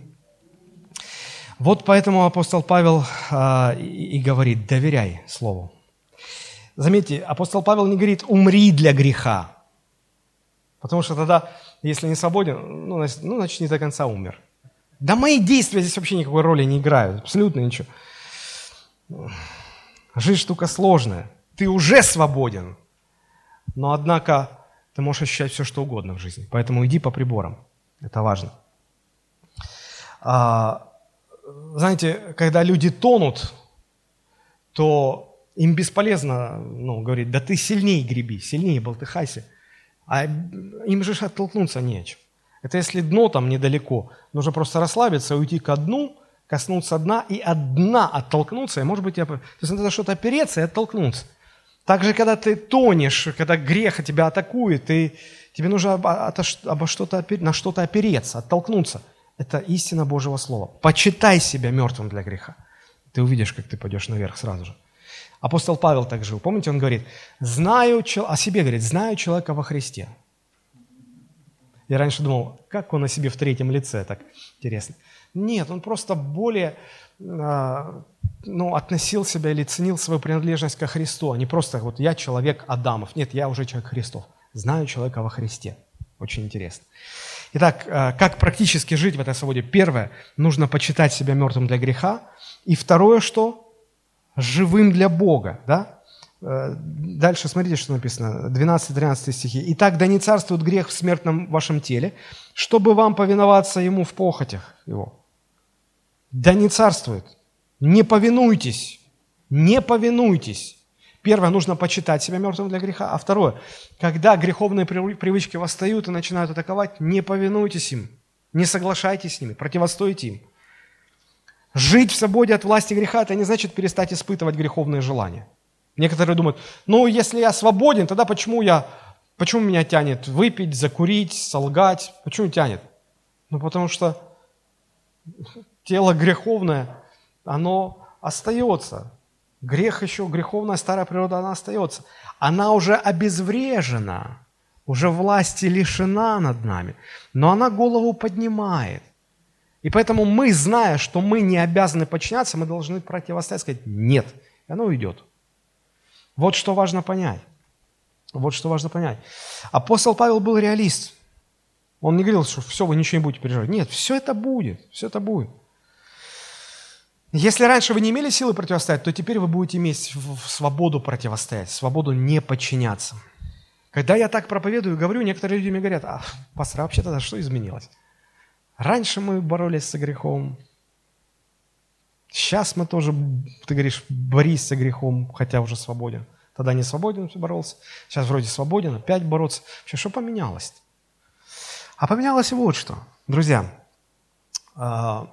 Вот поэтому апостол Павел а, и, и говорит, доверяй Слову. Заметьте, апостол Павел не говорит, умри для греха. Потому что тогда, если не свободен, ну, значит, ну, не до конца умер. Да мои действия здесь вообще никакой роли не играют, абсолютно ничего. Жизнь штука сложная. Ты уже свободен, но однако ты можешь ощущать все, что угодно в жизни. Поэтому иди по приборам. Это важно. А, знаете, когда люди тонут, то им бесполезно ну, говорить, да ты сильнее греби, сильнее болтыхайся – а им же оттолкнуться не о чем. Это если дно там недалеко, нужно просто расслабиться, уйти ко дну, коснуться дна и от дна оттолкнуться, и может быть, я... то есть надо что-то опереться и оттолкнуться. Также, когда ты тонешь, когда грех тебя атакует, ты, тебе нужно обо, что-то, на что-то опереться, оттолкнуться. Это истина Божьего Слова. Почитай себя мертвым для греха. Ты увидишь, как ты пойдешь наверх сразу же. Апостол Павел так жил. Помните, он говорит, знаю, о себе говорит, знаю человека во Христе. Я раньше думал, как он о себе в третьем лице, так интересно. Нет, он просто более а, ну, относил себя или ценил свою принадлежность ко Христу, а не просто вот я человек Адамов. Нет, я уже человек Христов. Знаю человека во Христе. Очень интересно. Итак, а, как практически жить в этой свободе? Первое, нужно почитать себя мертвым для греха. И второе, что? Живым для Бога. Да? Э, дальше смотрите, что написано, 12-13 стихи. «Итак, да не царствует грех в смертном вашем теле, чтобы вам повиноваться ему в похотях его». Да не царствует. Не повинуйтесь. Не повинуйтесь. Первое, нужно почитать себя мертвым для греха. А второе, когда греховные привычки восстают и начинают атаковать, не повинуйтесь им. Не соглашайтесь с ними, противостойте им. Жить в свободе от власти греха – это не значит перестать испытывать греховные желания – Некоторые думают, ну, если я свободен, тогда почему я, почему меня тянет выпить, закурить, солгать? Почему тянет? Ну, потому что тело греховное, оно остается. Грех еще, греховная старая природа, она остается. Она уже обезврежена, уже власти лишена над нами, но она голову поднимает. И поэтому мы, зная, что мы не обязаны подчиняться, мы должны противостоять, сказать «нет», и оно уйдет. Вот что важно понять. Вот что важно понять. Апостол Павел был реалист. Он не говорил, что все, вы ничего не будете переживать. Нет, все это будет, все это будет. Если раньше вы не имели силы противостоять, то теперь вы будете иметь свободу противостоять, свободу не подчиняться. Когда я так проповедую и говорю, некоторые люди мне говорят, а, пастор, а вообще-то что изменилось? Раньше мы боролись с грехом, Сейчас мы тоже, ты говоришь, борись с грехом, хотя уже свободен. Тогда не свободен боролся, сейчас вроде свободен, опять бороться. Вообще, что поменялось? А поменялось вот что. Друзья, а,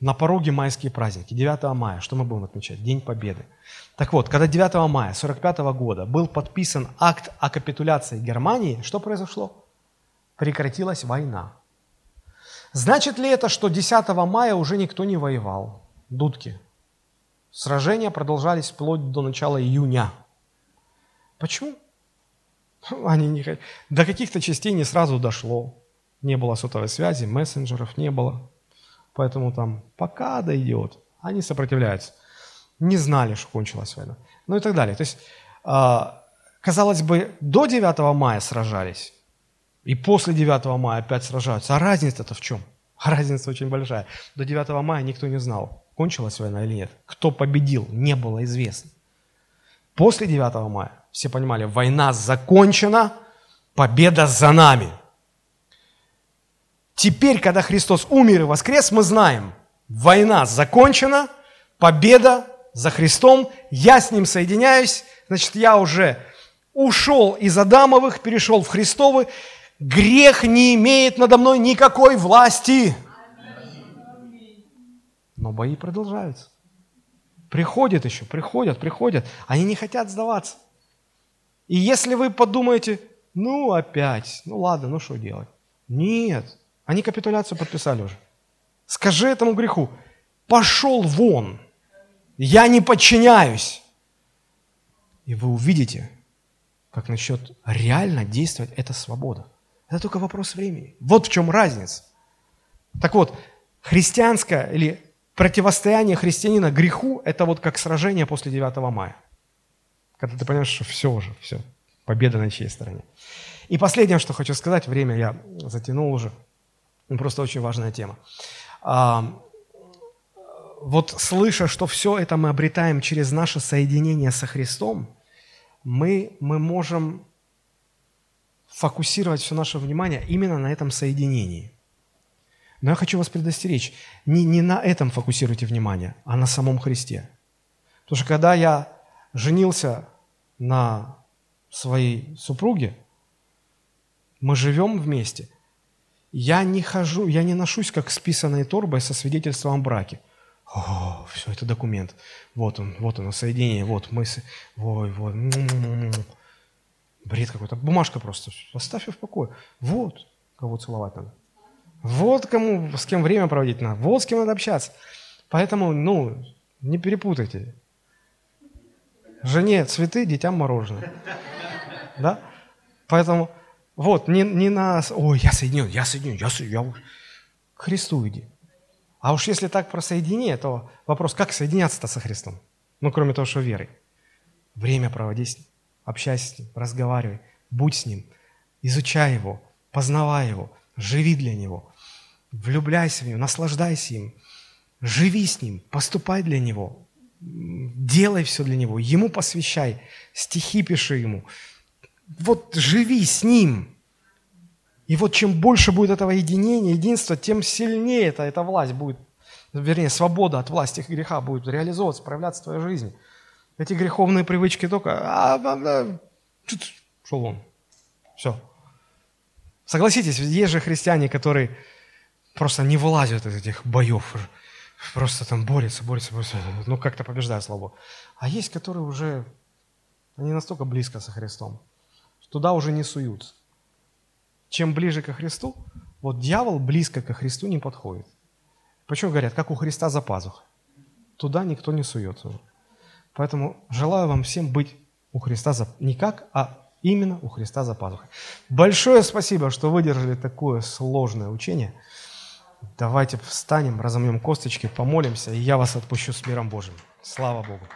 на пороге майские праздники, 9 мая, что мы будем отмечать? День Победы. Так вот, когда 9 мая 45 года был подписан акт о капитуляции Германии, что произошло? Прекратилась война. Значит ли это, что 10 мая уже никто не воевал? Дудки. Сражения продолжались вплоть до начала июня. Почему? Они не... До каких-то частей не сразу дошло. Не было сотовой связи, мессенджеров не было. Поэтому там пока дойдет, они сопротивляются. Не знали, что кончилась война. Ну и так далее. То есть, а, казалось бы, до 9 мая сражались, и после 9 мая опять сражаются. А разница-то в чем? разница очень большая. До 9 мая никто не знал, кончилась война или нет. Кто победил, не было известно. После 9 мая все понимали, война закончена, победа за нами. Теперь, когда Христос умер и воскрес, мы знаем, война закончена, победа за Христом, я с Ним соединяюсь, значит, я уже ушел из Адамовых, перешел в Христовы, грех не имеет надо мной никакой власти. Но бои продолжаются. Приходят еще, приходят, приходят. Они не хотят сдаваться. И если вы подумаете, ну опять, ну ладно, ну что делать? Нет, они капитуляцию подписали уже. Скажи этому греху, пошел вон, я не подчиняюсь. И вы увидите, как начнет реально действовать эта свобода. Это только вопрос времени. Вот в чем разница. Так вот, христианское или противостояние христианина греху – это вот как сражение после 9 мая. Когда ты понимаешь, что все уже, все, победа на чьей стороне. И последнее, что хочу сказать, время я затянул уже, ну, просто очень важная тема. А, вот слыша, что все это мы обретаем через наше соединение со Христом, мы, мы можем фокусировать все наше внимание именно на этом соединении. Но я хочу вас предостеречь, не, не на этом фокусируйте внимание, а на самом Христе. Потому что когда я женился на своей супруге, мы живем вместе, я не хожу, я не ношусь как с писаной торбой со свидетельством о браке. О, все, это документ. Вот он, вот оно, соединение, вот мы... Ой, вот. Бред какой-то. Бумажка просто. Оставь ее в покое. Вот, кого целовать надо. Вот кому, с кем время проводить надо, вот с кем надо общаться. Поэтому, ну, не перепутайте. Жене цветы, детям мороженое. Да? Поэтому, вот, не, не на... Ой, я соединен, я соединен, я соединен. Я... К Христу иди. А уж если так про соединение, то вопрос, как соединяться-то со Христом? Ну, кроме того, что верой. Время проводи с ним, общайся с ним, разговаривай, будь с ним, изучай его, познавай его, живи для него, влюбляйся в него, наслаждайся им, живи с ним, поступай для него, делай все для него, ему посвящай, стихи пиши ему. Вот живи с ним. И вот чем больше будет этого единения, единства, тем сильнее эта, эта власть будет, вернее, свобода от власти греха будет реализовываться, проявляться в твоей жизни. Эти греховные привычки только, а, а, а, шел он. Все. Согласитесь, есть же христиане, которые просто не вылазят из этих боев, просто там борются, борются, борются, ну как-то побеждают слабо. А есть, которые уже, они настолько близко со Христом, туда уже не суются. Чем ближе ко Христу, вот дьявол близко ко Христу не подходит. Почему говорят, как у Христа за пазухой? Туда никто не суется. Поэтому желаю вам всем быть у Христа за... не как, а именно у Христа за пазухой. Большое спасибо, что выдержали такое сложное учение. Давайте встанем, разомнем косточки, помолимся, и я вас отпущу с миром Божьим. Слава Богу!